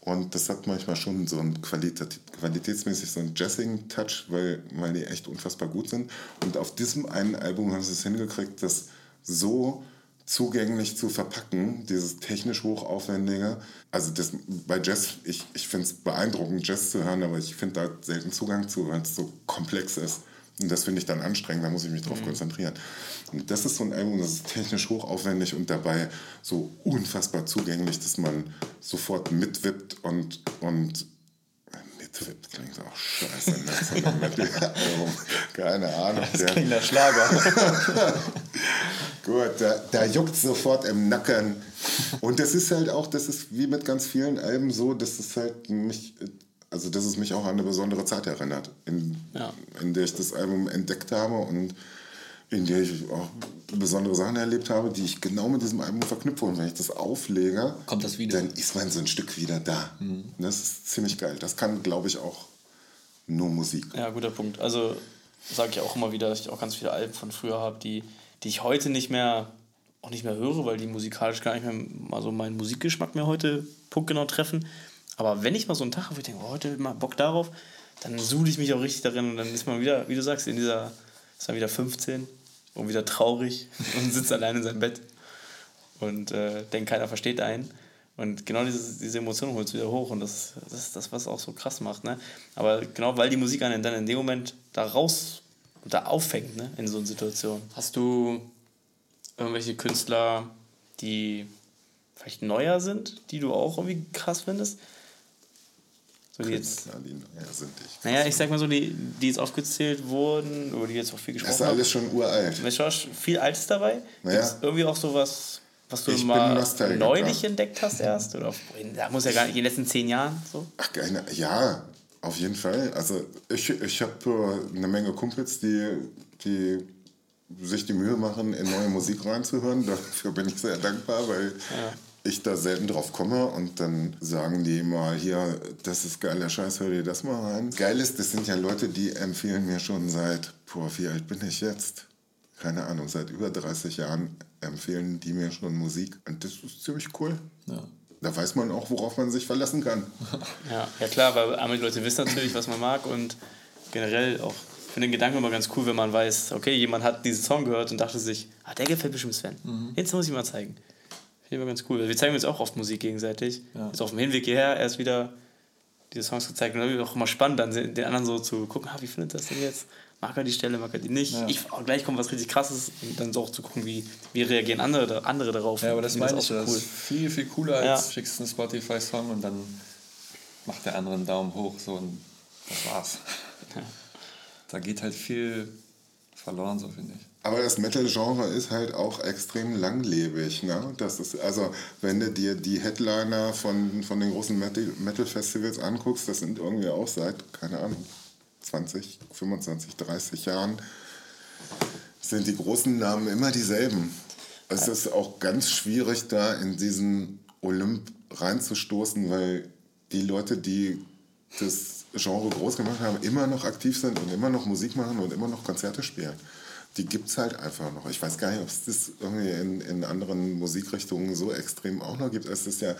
Und das hat manchmal schon so einen Qualität, qualitätsmäßig so einen Jazzing-Touch, weil, weil die echt unfassbar gut sind. Und auf diesem einen Album haben sie es hingekriegt, das so zugänglich zu verpacken, dieses technisch hochaufwendige. Also das, bei Jazz, ich, ich finde es beeindruckend, Jazz zu hören, aber ich finde da selten Zugang zu, weil es so komplex ist. Und das finde ich dann anstrengend, da muss ich mich drauf konzentrieren. Und das ist so ein Album, das ist technisch hochaufwendig und dabei so unfassbar zugänglich, dass man sofort mitwippt und, und mitwippt klingt auch scheiße, ne? Keine Ahnung. Der, Klingt der Schlager. Gut, da, da juckt sofort im Nacken. Und das ist halt auch, das ist wie mit ganz vielen Alben so, dass es halt mich, also dass es mich auch an eine besondere Zeit erinnert, in, Ja. in der ich das Album entdeckt habe und in der ich auch besondere Sachen erlebt habe, die ich genau mit diesem Album verknüpfe. Und wenn ich das auflege, Kommt das wieder. dann ist man so ein Stück wieder da. Das ist ziemlich geil. Das kann, glaube ich, auch nur Musik. Ja, guter Punkt. Also sage ich auch immer wieder, dass ich auch ganz viele Alben von früher habe, die, die ich heute nicht mehr auch nicht mehr höre, weil die musikalisch gar nicht mehr mal so meinen Musikgeschmack mehr heute punktgenau treffen. Aber wenn ich mal so einen Tag habe, wo ich denke, oh, heute mal Bock darauf, dann suhle ich mich auch richtig darin und dann ist man wieder, wie du sagst, in dieser, ist man wieder 15 und wieder traurig und sitzt allein in seinem Bett und äh, denkt, keiner versteht einen. Und genau diese, diese Emotion holt es wieder hoch und das, ist das, was auch so krass macht. Ne? Aber genau weil die Musik einen dann in dem Moment da raus, da auffängt, ne? in so einer Situation. Hast du irgendwelche Künstler, die vielleicht neuer sind, die du auch irgendwie krass findest? So die jetzt, Ja, ja, sind ich. naja, ich sag mal so, die, die jetzt aufgezählt wurden, über die jetzt auch viel Das gesprochen ist haben. alles schon uralt. Was, viel Altes dabei? Naja. Gibt's irgendwie auch sowas, was du Ich mal neulich entdeckt hast erst? Oder in- da muss ja gar nicht in den letzten zehn Jahren so? Ach, keine, ja, auf jeden Fall. Also ich, ich habe eine Menge Kumpels, die, die sich die Mühe machen, in neue Musik reinzuhören. Dafür bin ich sehr dankbar, weil ich da selten drauf komme und dann sagen die immer, hier, das ist geiler Scheiß, hör dir das mal rein. Geil ist, das sind ja Leute, die empfehlen mir schon seit, boah, wie alt bin ich jetzt? Keine Ahnung, seit über 30 Jahren empfehlen die mir schon Musik und das ist ziemlich cool. Ja. Da weiß man auch, worauf man sich verlassen kann. Ja, ja klar, weil einmal die Leute wissen natürlich, was man mag und generell auch ich finde den Gedanken immer ganz cool, wenn man weiß, okay, jemand hat diesen Song gehört und dachte sich, ah, der gefällt bestimmt Sven. Jetzt muss ich mal zeigen. Immer ganz cool. Wir zeigen uns auch oft Musik gegenseitig. Jetzt auf dem Hinweg hierher erst wieder diese Songs gezeigt. Und dann auch immer spannend, dann den anderen so zu gucken, ah, wie findet das denn jetzt? Mag er die Stelle, mag er die nicht? Ich, oh, gleich kommt was richtig krasses und dann so auch zu gucken, wie, wie reagieren andere, andere darauf. Ja, aber das meine ich, auch das cool. ist viel, viel cooler als Ja. schickst einen Spotify-Song und dann macht der andere einen Daumen hoch so und das war's. Da geht halt viel verloren, so finde ich. Aber das Metal-Genre ist halt auch extrem langlebig. Ne? Das ist, also, wenn du dir die Headliner von, von den großen Metal- Metal-Festivals anguckst, das sind irgendwie auch seit, keine Ahnung, 20, 25, 30 Jahren, sind die großen Namen immer dieselben. Es ist auch ganz schwierig, da in diesen Olymp reinzustoßen, weil die Leute, die das Genre groß gemacht haben, immer noch aktiv sind und immer noch Musik machen und immer noch Konzerte spielen. Die gibt es halt einfach noch. Ich weiß gar nicht, ob es das irgendwie in, in anderen Musikrichtungen so extrem auch noch gibt. Es ist ja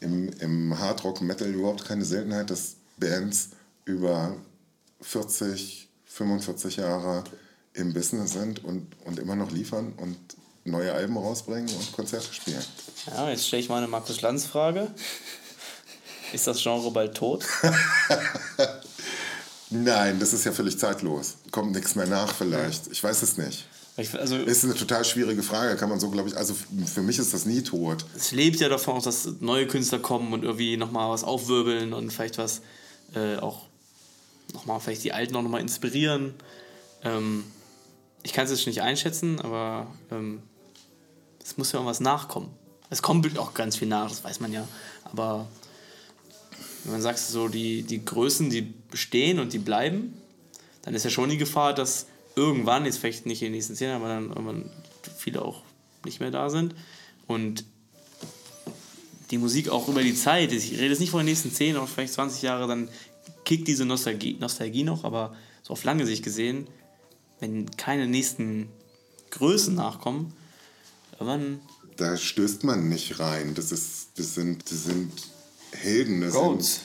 im, im Hardrock, Metal überhaupt keine Seltenheit, dass Bands über 40, 45 Jahre im Business sind und, und immer noch liefern und neue Alben rausbringen und Konzerte spielen. Ja, jetzt stelle ich mal eine Markus Lanz-Frage. Ist das Genre bald tot? Nein, das ist ja völlig zeitlos. Kommt nichts mehr nach vielleicht. Ich weiß es nicht. Ich, also, Ist eine total schwierige Frage, kann man so, glaube ich, also für mich ist das nie tot. es lebt ja davon auch, dass neue Künstler kommen und irgendwie nochmal was aufwirbeln und vielleicht was äh, auch nochmal, vielleicht die Alten auch nochmal inspirieren. Ähm, ich kann es jetzt nicht einschätzen, aber ähm, es muss ja irgendwas nachkommen. Es kommt auch ganz viel nach, das weiß man ja. Aber wenn man sagt, so die, die Größen, die bestehen und die bleiben, dann ist ja schon die Gefahr, dass irgendwann, jetzt vielleicht nicht in den nächsten zehn Jahren, aber dann viele auch nicht mehr da sind. Und die Musik auch über die Zeit, ich rede jetzt nicht von den nächsten 10 oder vielleicht 20 Jahre, dann kickt diese Nostalgie, Nostalgie noch, aber so auf lange Sicht gesehen, wenn keine nächsten Größen nachkommen, irgendwann Da stößt man nicht rein. Das, ist, das, sind, das sind Helden. Das Goats.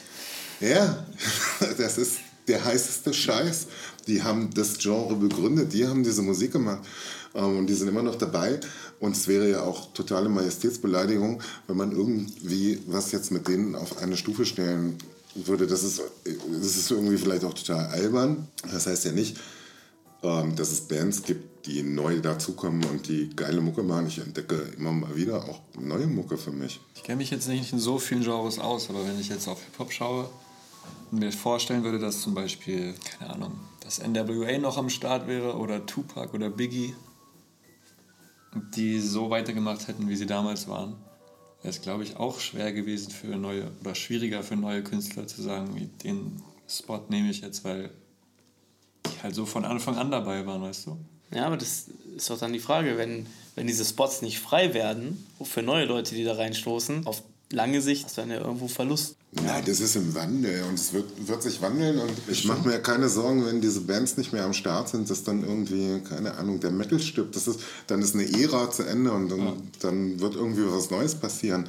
Sind, ja, das ist der heißeste Scheiß. Die haben das Genre begründet, die haben diese Musik gemacht ähm, und die sind immer noch dabei. Und es wäre ja auch totale Majestätsbeleidigung, wenn man irgendwie was jetzt mit denen auf eine Stufe stellen würde. Das ist, das ist irgendwie vielleicht auch total albern. Das heißt ja nicht, dass es Bands gibt, die neu dazukommen und die geile Mucke machen. Ich entdecke immer mal wieder auch neue Mucke für mich. Ich kenne mich jetzt nicht in so vielen Genres aus, aber wenn ich jetzt auf Hip-Hop schaue und mir vorstellen würde, dass zum Beispiel, keine Ahnung, dass NWA noch am Start wäre oder Tupac oder Biggie die so weitergemacht hätten, wie sie damals waren, wäre es, glaube ich, auch schwer gewesen für neue oder schwieriger für neue Künstler zu sagen, den Spot nehme ich jetzt, weil die halt so von Anfang an dabei waren, weißt du? Ja, aber das ist doch dann die Frage, wenn, wenn diese Spots nicht frei werden, für neue Leute, die da reinstoßen, auf lange Sicht hast du dann ja irgendwo Verlust. Nein, das ist im Wandel und es wird, wird sich wandeln und ich mache mir keine Sorgen, wenn diese Bands nicht mehr am Start sind, dass dann irgendwie, keine Ahnung, der Metal stirbt. Das ist, dann ist eine Ära zu Ende und dann, dann wird irgendwie was Neues passieren.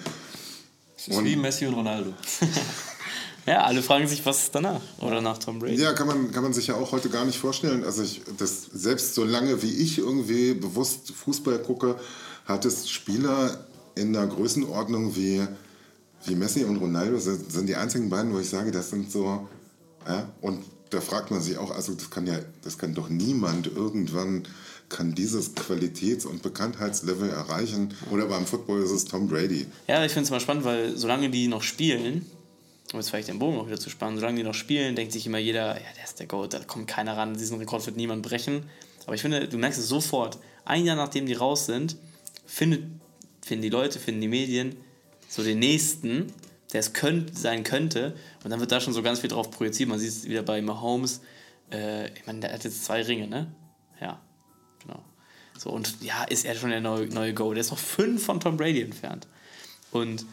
Das ist wie Messi und Ronaldo. Ja, alle fragen sich, was ist danach? Oder nach Tom Brady. Ja, kann man, kann man sich ja auch heute gar nicht vorstellen. Also ich, das, selbst so lange wie ich irgendwie bewusst Fußball gucke, hat es Spieler in der Größenordnung wie, wie Messi und Ronaldo sind, sind die einzigen beiden, wo ich sage, das sind so, ja, und da fragt man sich auch, also das kann ja, das kann doch niemand irgendwann kann dieses Qualitäts- und Bekanntheitslevel erreichen. Oder beim Football ist es Tom Brady. Ja, ich finde es mal spannend, weil solange die noch spielen, um jetzt vielleicht den Bogen auch wieder zu spannen, solange die noch spielen, denkt sich immer jeder, ja, der ist der Goat, da kommt keiner ran, diesen Rekord wird niemand brechen. Aber ich finde, du merkst es sofort, ein Jahr nachdem die raus sind, findet, finden die Leute, finden die Medien so den nächsten, der es könnt, sein könnte. Und dann wird da schon so ganz viel drauf projiziert. Man sieht es wieder bei Mahomes. Äh, ich meine, der hat jetzt zwei Ringe, ne? Ja, genau. So, und ja, ist er schon der neue, neue Go. Der ist noch fünf von Tom Brady entfernt. Und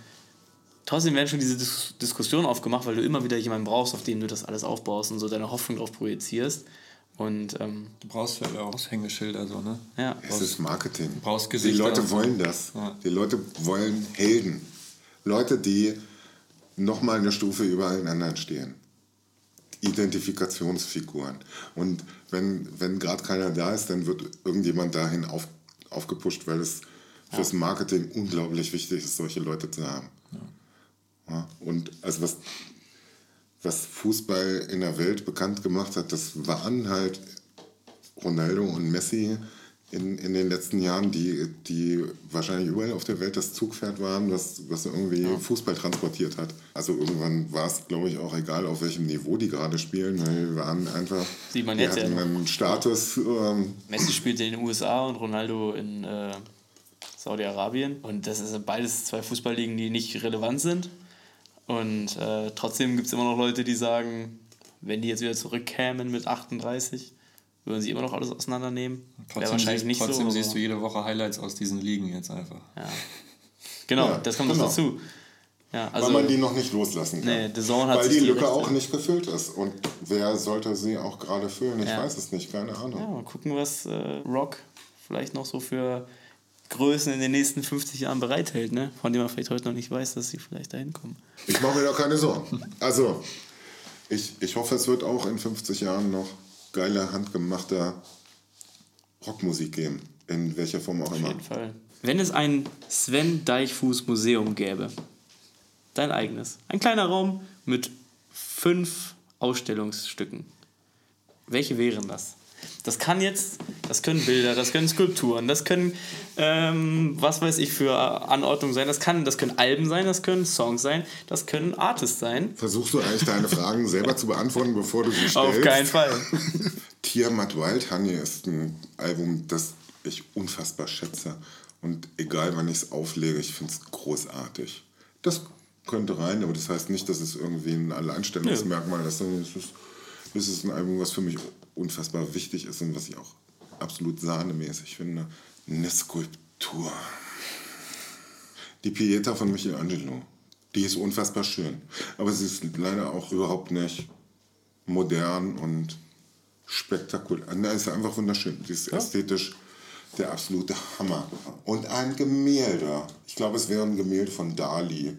trotzdem werden schon diese Dis Diskussionen aufgemacht, weil du immer wieder jemanden brauchst, auf den du das alles aufbaust und so deine Hoffnung drauf projizierst. Und ähm, Du brauchst halt auch Aushängeschilder, so, ne? ja, Es ist Marketing. brauchst Die Gesichter Leute und so. wollen das. Ja. Die Leute wollen Helden. Leute, die nochmal eine Stufe über allen anderen stehen. Identifikationsfiguren. Und wenn, wenn gerade keiner da ist, dann wird irgendjemand dahin auf, aufgepusht, weil es fürs Marketing unglaublich wichtig ist, solche Leute zu haben. Ja. Und also was, was Fußball in der Welt bekannt gemacht hat, das waren halt Ronaldo und Messi in, in den letzten Jahren, die, die wahrscheinlich überall auf der Welt das Zugpferd waren, was, was irgendwie Fußball transportiert hat. Also irgendwann war es, glaube ich, auch egal, auf welchem Niveau die gerade spielen, weil wir waren einfach, Sieht man jetzt ja einen Status, ähm, Messi spielt in den USA und Ronaldo in äh, Saudi-Arabien. Und das sind beides zwei Fußballligen, die nicht relevant sind. Und äh, trotzdem gibt es immer noch Leute, die sagen, wenn die jetzt wieder zurückkämen mit 38, würden sie immer noch alles auseinandernehmen. Wäre Trotzdem, wahrscheinlich siehst, nicht trotzdem so. siehst du jede Woche Highlights aus diesen Ligen jetzt einfach. Genau, Ja, das kommt genau. noch dazu. Ja, also, weil man die noch nicht loslassen kann. Nee, hat weil sich die die Lücke auch nicht gefüllt ist. Und wer sollte sie auch gerade füllen? Ich Ja. weiß es nicht, keine Ahnung. ja, mal gucken, was äh, Rock vielleicht noch so für Größen in den nächsten 50 Jahren bereithält, ne? von denen man vielleicht heute noch nicht weiß, dass sie vielleicht dahin kommen. Ich mache mir da keine Sorgen. Also, ich, ich hoffe, es wird auch in 50 Jahren noch geile, handgemachte Rockmusik geben. In welcher Form auch Auf immer. jeden Fall. Wenn es ein Sven Deichfuß Museum gäbe, dein eigenes, ein kleiner Raum mit fünf Ausstellungsstücken, welche wären das? Das kann jetzt, das können Bilder, das können Skulpturen, das können, ähm, was weiß ich für Anordnungen sein, das, kann, das können Alben sein, das können Songs sein, das können Artists sein. Versuchst du eigentlich deine Fragen selber zu beantworten, bevor du sie stellst? Auf keinen Fall. Tiamat Wild Honey ist ein Album, das ich unfassbar schätze. Und egal wann ich es auflege, ich finde es großartig. Das könnte rein, aber das heißt nicht, dass es irgendwie ein Alleinstellungsmerkmal ist, sondern es ist, es ist ein Album, was für mich unfassbar wichtig ist und was ich auch absolut sahnemäßig finde. Eine Skulptur. Die Pieta von Michelangelo. Die ist unfassbar schön. Aber sie ist leider auch überhaupt nicht modern und spektakulär. Nein, ist einfach wunderschön. Sie ist ästhetisch der absolute Hammer. Und ein Gemälde. Ich glaube, es wäre ein Gemälde von Dali.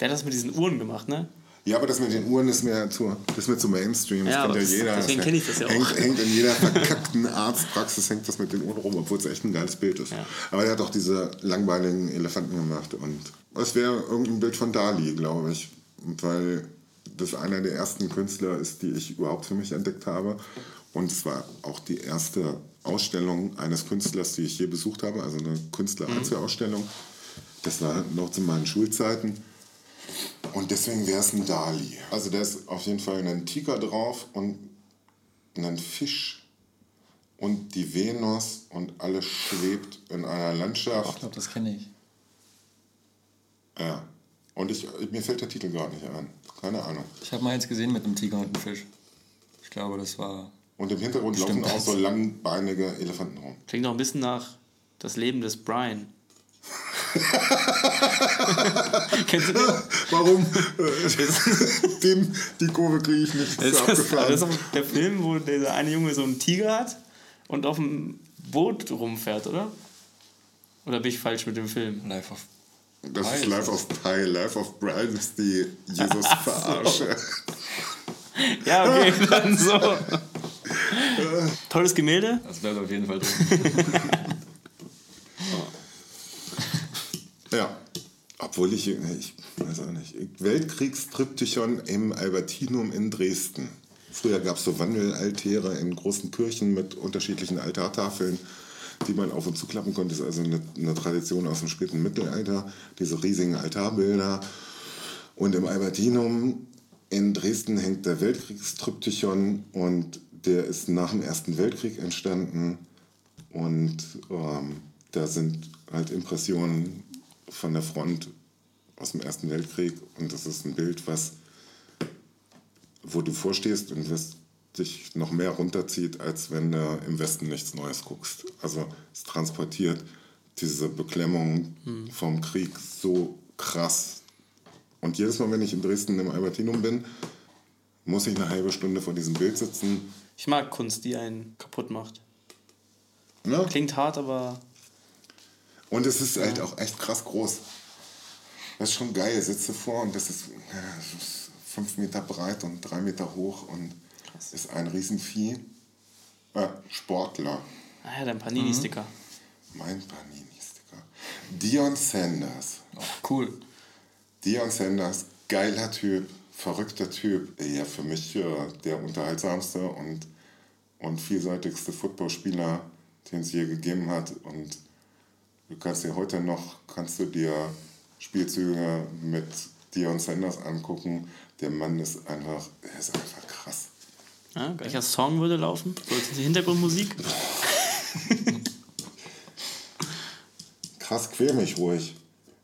Der hat das mit diesen Uhren gemacht, ne? Ja, aber das mit den Uhren ist mir zu, das ist mir zu Mainstream. Das Ja, kennt ja jeder. deswegen Das kenn ich das ja auch. hängt, Hängt in jeder verkackten Arztpraxis hängt das mit den Uhren rum, obwohl es echt ein geiles Bild ist. Ja. Aber er hat auch diese langbeinigen Elefanten gemacht. Und es wäre irgendein Bild von Dali, glaube ich. Weil das einer der ersten Künstler ist, die ich überhaupt für mich entdeckt habe. Und es war auch die erste Ausstellung eines Künstlers, die ich je besucht habe, also eine Künstler-Einzelausstellung. Das war noch zu meinen Schulzeiten. Und deswegen wäre es ein Dali. Also da ist auf jeden Fall ein Tiger drauf und ein Fisch und die Venus und alles schwebt in einer Ich Landschaft. glaube, das kenne ich. Ja. Und ich, mir fällt der Titel gar nicht ein. Keine Ahnung. Ich habe mal eins gesehen mit einem Tiger und einem Fisch. Ich glaube, das war. Und im Hintergrund laufen auch so langbeinige Elefanten rum. Klingt noch ein bisschen nach das Leben des Brian. Kennst du den? Warum? Dem, die Kurve kriege ich nicht. Das so ist, das ist der Film, wo dieser eine Junge so einen Tiger hat und auf dem Boot rumfährt, oder? Oder bin ich falsch mit dem Film? Life of. Das ist Pi Life of Pi. Life of Brian ist die Jesus-Verarsche. Ja, okay, dann so. Tolles Gemälde. Das bleibt auf jeden Fall drin. Ja. Obwohl ich, ich weiß auch nicht, Weltkriegstriptychon im Albertinum in Dresden. Früher gab es so Wandelaltäre in großen Kirchen mit unterschiedlichen Altartafeln, die man auf und zuklappen konnte. Das ist also eine, eine Tradition aus dem späten Mittelalter, diese riesigen Altarbilder. Und im Albertinum in Dresden hängt der Weltkriegstriptychon und der ist nach dem Ersten Weltkrieg entstanden. Und ähm, da sind halt Impressionen von der Front aus dem Ersten Weltkrieg. Und das ist ein Bild, was, wo du vorstehst und was dich noch mehr runterzieht, als wenn du im Westen nichts Neues guckst. Also es transportiert diese Beklemmung vom Krieg so krass. Und jedes Mal, wenn ich in Dresden im Albertinum bin, muss ich eine halbe Stunde vor diesem Bild sitzen. Ich mag Kunst, die einen kaputt macht. Ne? Klingt hart, aber Und es ist halt auch echt krass groß. Das ist schon geil. Sitzt du vor und das ist, ja, das ist fünf Meter breit und drei Meter hoch und ist ein Riesenvieh. Äh, Sportler. ah ja, dein Panini-Sticker. Mein Panini-Sticker. Dion Sanders. Cool. Dion Sanders, geiler Typ, verrückter Typ. Ja, für mich äh, der unterhaltsamste und, und vielseitigste Footballspieler, den es je gegeben hat. Und du kannst dir heute noch, kannst du dir Spielzüge mit Dion Sanders angucken. Der Mann ist einfach, er ist einfach krass. Ja, welcher Song würde laufen? So jetzt die Hintergrundmusik? Krass, quäl mich ruhig.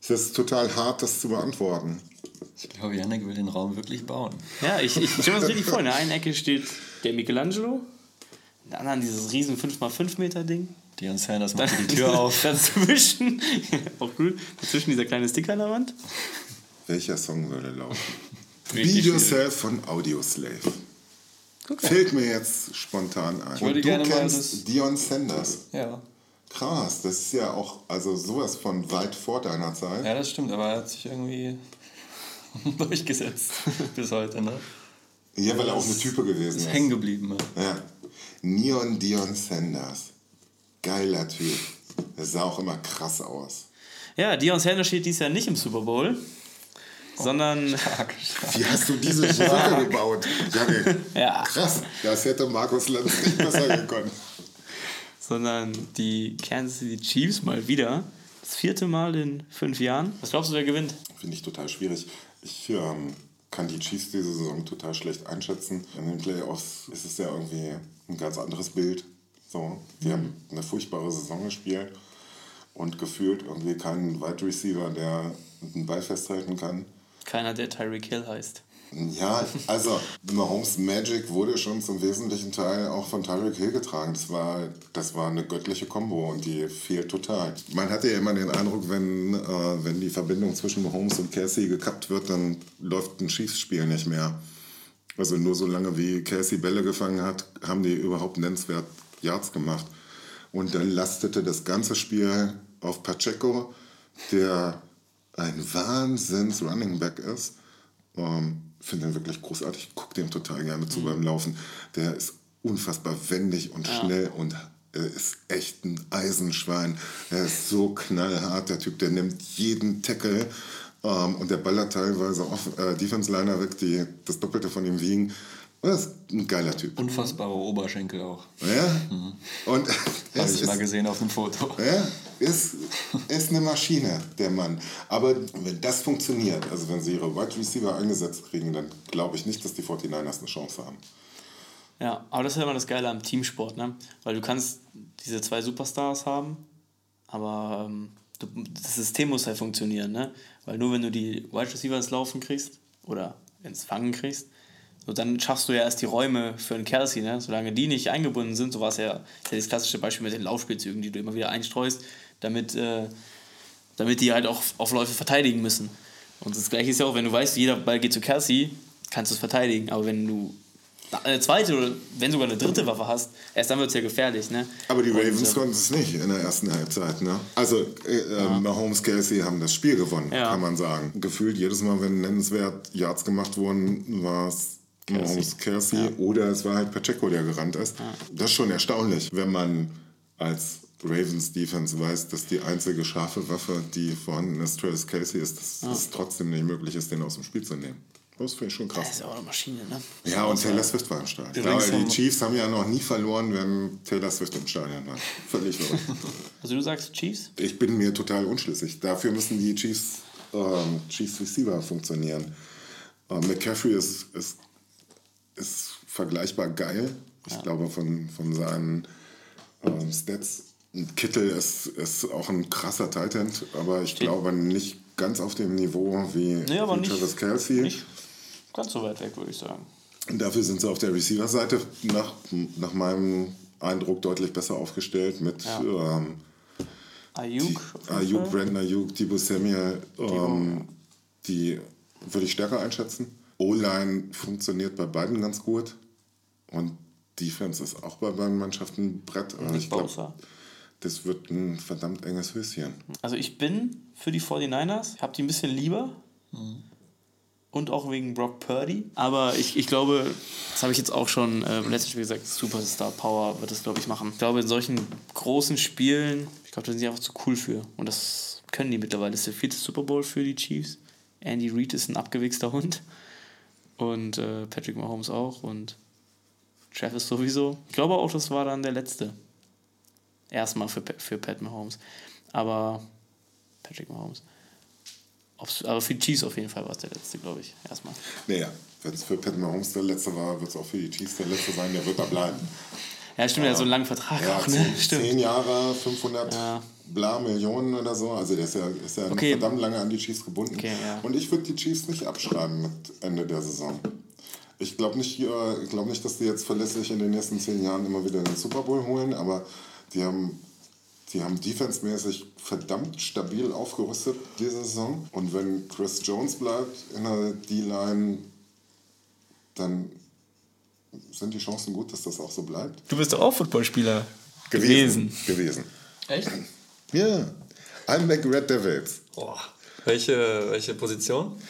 Es ist total hart, das zu beantworten. Ich glaube, Janik will den Raum wirklich bauen. Ja, ich, ich stelle mir das richtig vor. In der einen Ecke steht der Michelangelo, in der anderen dieses riesen 5x5 Meter Ding. Dion Sanders macht die Tür auf. Dazwischen, auch cool, dazwischen dieser kleine Sticker an der Wand. Welcher Song würde laufen? Be Yourself von Audioslave. Fällt mir jetzt spontan ein. würde Und du gerne mal kennst das- Dion Sanders. Ja. Krass, das ist ja auch also sowas von weit vor deiner Zeit. ja, das stimmt, aber er hat sich irgendwie durchgesetzt bis heute. Ne? Ja, weil er auch eine Type gewesen Ist ist. hängen geblieben. Ne? Ja. Neon Dion Sanders. Geiler Typ. Der sah auch immer krass aus. Ja, Dion Sanders steht dieses Jahr nicht im Super Bowl, sondern Wie hast du diese Brücke gebaut? Janik? Ja. Krass. Das hätte Markus Lenz nicht besser gekonnt. sondern die Kansas City Chiefs mal wieder. Das vierte Mal in fünf Jahren. Was glaubst du, wer gewinnt? Finde ich total schwierig. Ich ähm, kann die Chiefs diese Saison total schlecht einschätzen. In den Playoffs ist es ja irgendwie ein ganz anderes Bild. So, die haben eine furchtbare Saison gespielt und gefühlt irgendwie keinen Wide Receiver, der den Ball festhalten kann. Keiner, der Tyreek Hill heißt. Ja, also Mahomes Magic wurde schon zum wesentlichen Teil auch von Tyreek Hill getragen. Das war, das war eine göttliche Kombo und die fehlt total. Man hatte ja immer den Eindruck, wenn, äh, wenn die Verbindung zwischen Mahomes und Casey gekappt wird, dann läuft ein Chiefs-Spiel nicht mehr. Also nur so lange wie Casey Bälle gefangen hat, haben die überhaupt nennenswert Yards gemacht. Und dann lastete das ganze Spiel auf Pacheco, der ein Wahnsinns-Running Back ist. Ähm, Finde ihn wirklich großartig. Guck dem total gerne zu beim Laufen. Der ist unfassbar wendig und schnell und er ist echt ein Eisenschwein. Er ist so knallhart, der Typ. Der nimmt jeden Tackle ähm, und der ballert teilweise auf äh, Defense-Liner weg, die das Doppelte von ihm wiegen. Das ist ein geiler Typ. Unfassbare Oberschenkel auch. Ja? Und Habe ich ist, mal gesehen auf dem Foto. ja, ist, ist eine Maschine, der Mann. Aber wenn das funktioniert, also wenn sie ihre Wide Receiver eingesetzt kriegen, dann glaube ich nicht, dass die 49ers eine Chance haben. Ja, aber das ist ja immer das Geile am Teamsport, ne? Weil du kannst diese zwei Superstars haben, aber ähm, du, das System muss halt funktionieren, ne? Weil nur wenn du die Wide Receiver ins Laufen kriegst oder ins Fangen kriegst, so dann schaffst du ja erst die Räume für einen Kelsey, ne? Solange die nicht eingebunden sind, so war es ja, ja das klassische Beispiel mit den Laufspielzügen, die du immer wieder einstreust, damit, äh, damit die halt auch auf Läufe verteidigen müssen. Und das gleiche ist ja auch, wenn du weißt, jeder Ball geht zu Kelsey, kannst du es verteidigen. Aber wenn du eine zweite oder wenn sogar eine dritte Waffe hast, erst dann wird es ja gefährlich. Ne? Aber die Ravens äh, konnten es nicht in der ersten Halbzeit. Ne? Also äh, äh, Mahomes, Kelsey haben das Spiel gewonnen, Ja. kann man sagen. Gefühlt jedes Mal, wenn nennenswert Yards gemacht wurden, war es Mahomes, Kelsey oder es war halt Pacheco, der gerannt ist. Das ist schon erstaunlich, wenn man als Ravens Defense weiß, dass die einzige scharfe Waffe, die vorhanden ist, Travis Kelsey ist, dass es trotzdem nicht möglich ist, den aus dem Spiel zu nehmen. Das finde ich schon Das krass. ist ja auch eine Maschine, ne? Ja, und Taylor Swift war im Stadion. Die Ja, die Chiefs haben ja noch nie verloren, wenn Taylor Swift im Stadion war. Völlig verrückt. Also du sagst Chiefs? Ich bin mir total unschlüssig. Dafür müssen die Chiefs, ähm, Chiefs Receiver funktionieren. Ähm, McCaffrey ist, ist, ist vergleichbar geil. Ich glaube, von, von seinen ähm, Stats. Und Kittel ist, ist auch ein krasser Titan, aber ich glaube nicht ganz auf dem Niveau wie, Nee, aber wie Travis Kelsey. nicht ganz so weit weg, würde ich sagen. Und Dafür sind sie auf der Receiver-Seite nach, nach meinem Eindruck deutlich besser aufgestellt mit Ja. ähm, Ayuk. Die, Ayuk, Brandon Ayuk, Debo Samuel, ähm, die würde ich stärker einschätzen. O-Line funktioniert bei beiden ganz gut. Und Defense ist auch bei beiden Mannschaften ein Brett. Aber ich glaube, das wird ein verdammt enges Höschen. Also ich bin für die 49ers, ich habe die ein bisschen lieber. Und auch wegen Brock Purdy. Aber ich, ich glaube, das habe ich jetzt auch schon äh, im letzten Spiel gesagt, Superstar Power wird das, glaube ich, machen. Ich glaube, in solchen großen Spielen, ich glaube, da sind sie einfach zu cool für. Und das können die mittlerweile. Das ist der vierte Super Bowl für die Chiefs. Andy Reid ist ein abgewichster Hund. Und äh, Patrick Mahomes auch. Und Travis sowieso. Ich glaube auch, das war dann der letzte. Erstmal für, für Pat Mahomes. Aber Patrick Mahomes. Ob's, aber für die Chiefs auf jeden Fall war es der letzte, glaube ich. Erstmal. Naja, wenn es für Pat Mahomes der letzte war, wird es auch für die Chiefs der letzte sein. Der wird da bleiben. Ja, stimmt, ja, so einen langen Vertrag Ja, auch, ne? zehn, Stimmt. zehn Jahre, 500 Ja. Bla Millionen oder so. Also der ist ja, ist ja noch Okay. verdammt lange an die Chiefs gebunden. Okay, ja. Und ich würde die Chiefs nicht abschreiben mit Ende der Saison. Ich glaube nicht, äh, ich glaub nicht, dass die jetzt verlässlich in den nächsten zehn Jahren immer wieder den Super Bowl holen, aber die haben, die haben defensemäßig verdammt stabil aufgerüstet diese Saison. Und wenn Chris Jones bleibt in der D-Line, dann sind die Chancen gut, dass das auch so bleibt. Du bist doch auch Footballspieler Gewesen. Gewesen. Echt? Ja. Einbeck Red Devils. Boah. Welche, welche Position?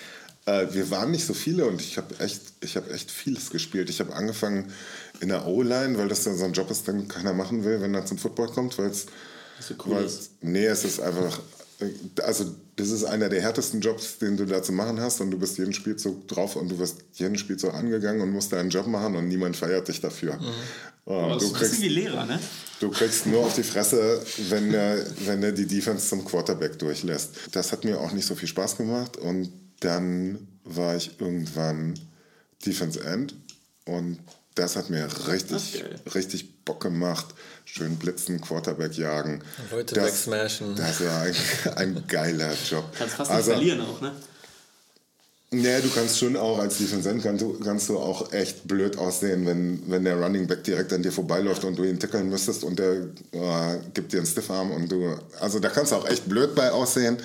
Äh, wir waren nicht so viele und ich habe echt, ich hab echt vieles gespielt. Ich habe angefangen in der O-Line, weil das ja so ein Job ist, den keiner machen will, wenn er zum Football kommt, weil es. weil's- Nee, es ist einfach. Also, das ist einer der härtesten Jobs, den du da zu machen hast und du bist jeden Spielzug drauf und du wirst jeden Spielzug angegangen und musst deinen Job machen und niemand feiert dich dafür. Ähm, du, kriegst, wie Lehrer, ne? du kriegst nur auf die Fresse, wenn der, wenn der die Defense zum Quarterback durchlässt. Das hat mir auch nicht so viel Spaß gemacht und dann war ich irgendwann Defense End und das hat mir richtig, richtig Bock gemacht. Schön blitzen, Quarterback jagen. Leute das, wegsmashen. Das war ein, ein geiler Job. Kannst fast Also, nicht verlieren auch, ne? Nee, du kannst schon auch als Defense End kannst du, kannst du auch echt blöd aussehen, wenn, wenn der Running Back direkt an dir vorbeiläuft und du ihn tickeln müsstest und der äh, gibt dir einen Stiffarm und du. Also da kannst du auch echt blöd bei aussehen.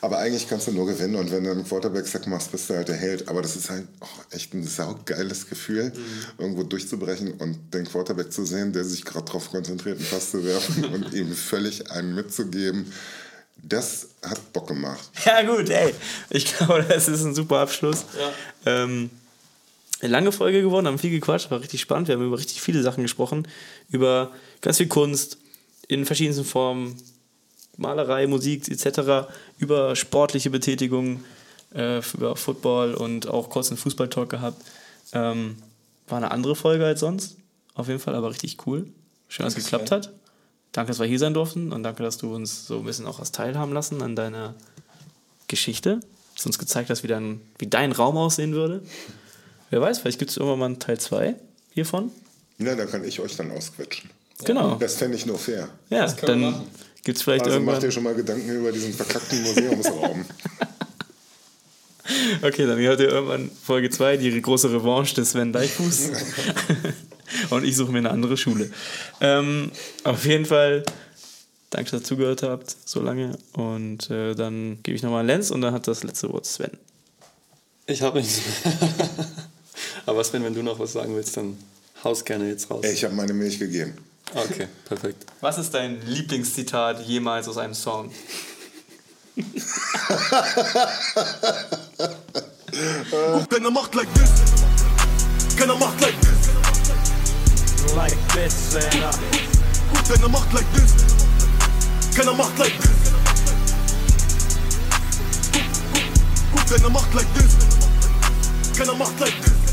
Aber eigentlich kannst du nur gewinnen und wenn du einen Quarterback-Sack machst, bist du halt der Held. Aber das ist halt auch echt ein saugeiles Gefühl, irgendwo durchzubrechen und den Quarterback zu sehen, der sich gerade darauf konzentriert, einen Pass zu werfen und ihm völlig einen mitzugeben. Das hat Bock gemacht. Ja, gut, ey. Ich glaube, das ist ein super Abschluss. Ähm, eine lange Folge geworden, haben viel gequatscht, war richtig spannend. Wir haben über richtig viele Sachen gesprochen. Über ganz viel Kunst in verschiedensten Formen, Malerei, Musik etc., über sportliche Betätigung, äh, über Football und auch kurz einen Fußballtalk gehabt. Ähm, war eine andere Folge als sonst, auf jeden Fall, aber richtig cool. Schön, dass es geklappt hat. Danke, dass wir hier sein durften und danke, dass du uns so ein bisschen auch was teilhaben lassen an deiner Geschichte. Dass uns gezeigt hast, wie dein, wie dein Raum aussehen würde. Wer weiß, vielleicht gibt es irgendwann mal einen Teil 2 hiervon. Na, da kann ich euch dann ausquetschen. Genau. Das fände ich nur fair. Ja, dann machen. gibt es vielleicht Also macht irgendwann. ihr schon mal Gedanken über diesen verkackten Museumsraum. Okay, dann hört ihr irgendwann Folge 2, die große Revanche des Sven Deichfuß. Und ich suche mir eine andere Schule. Ähm, auf jeden Fall, danke, dass ihr zugehört habt, so lange. Und äh, dann gebe ich nochmal an Lenz und dann hat das letzte Wort Sven. Ich habe nichts mehr. Aber Sven, wenn du noch was sagen willst, dann haus gerne jetzt raus. Ich habe meine Milch gegeben. Okay, perfekt. Was ist dein Lieblingszitat jemals aus einem Song? Keiner macht like this. Keiner macht like this. Like this uh, Keiner macht like this. Keiner macht like this. Keiner macht like this. Keiner macht like this.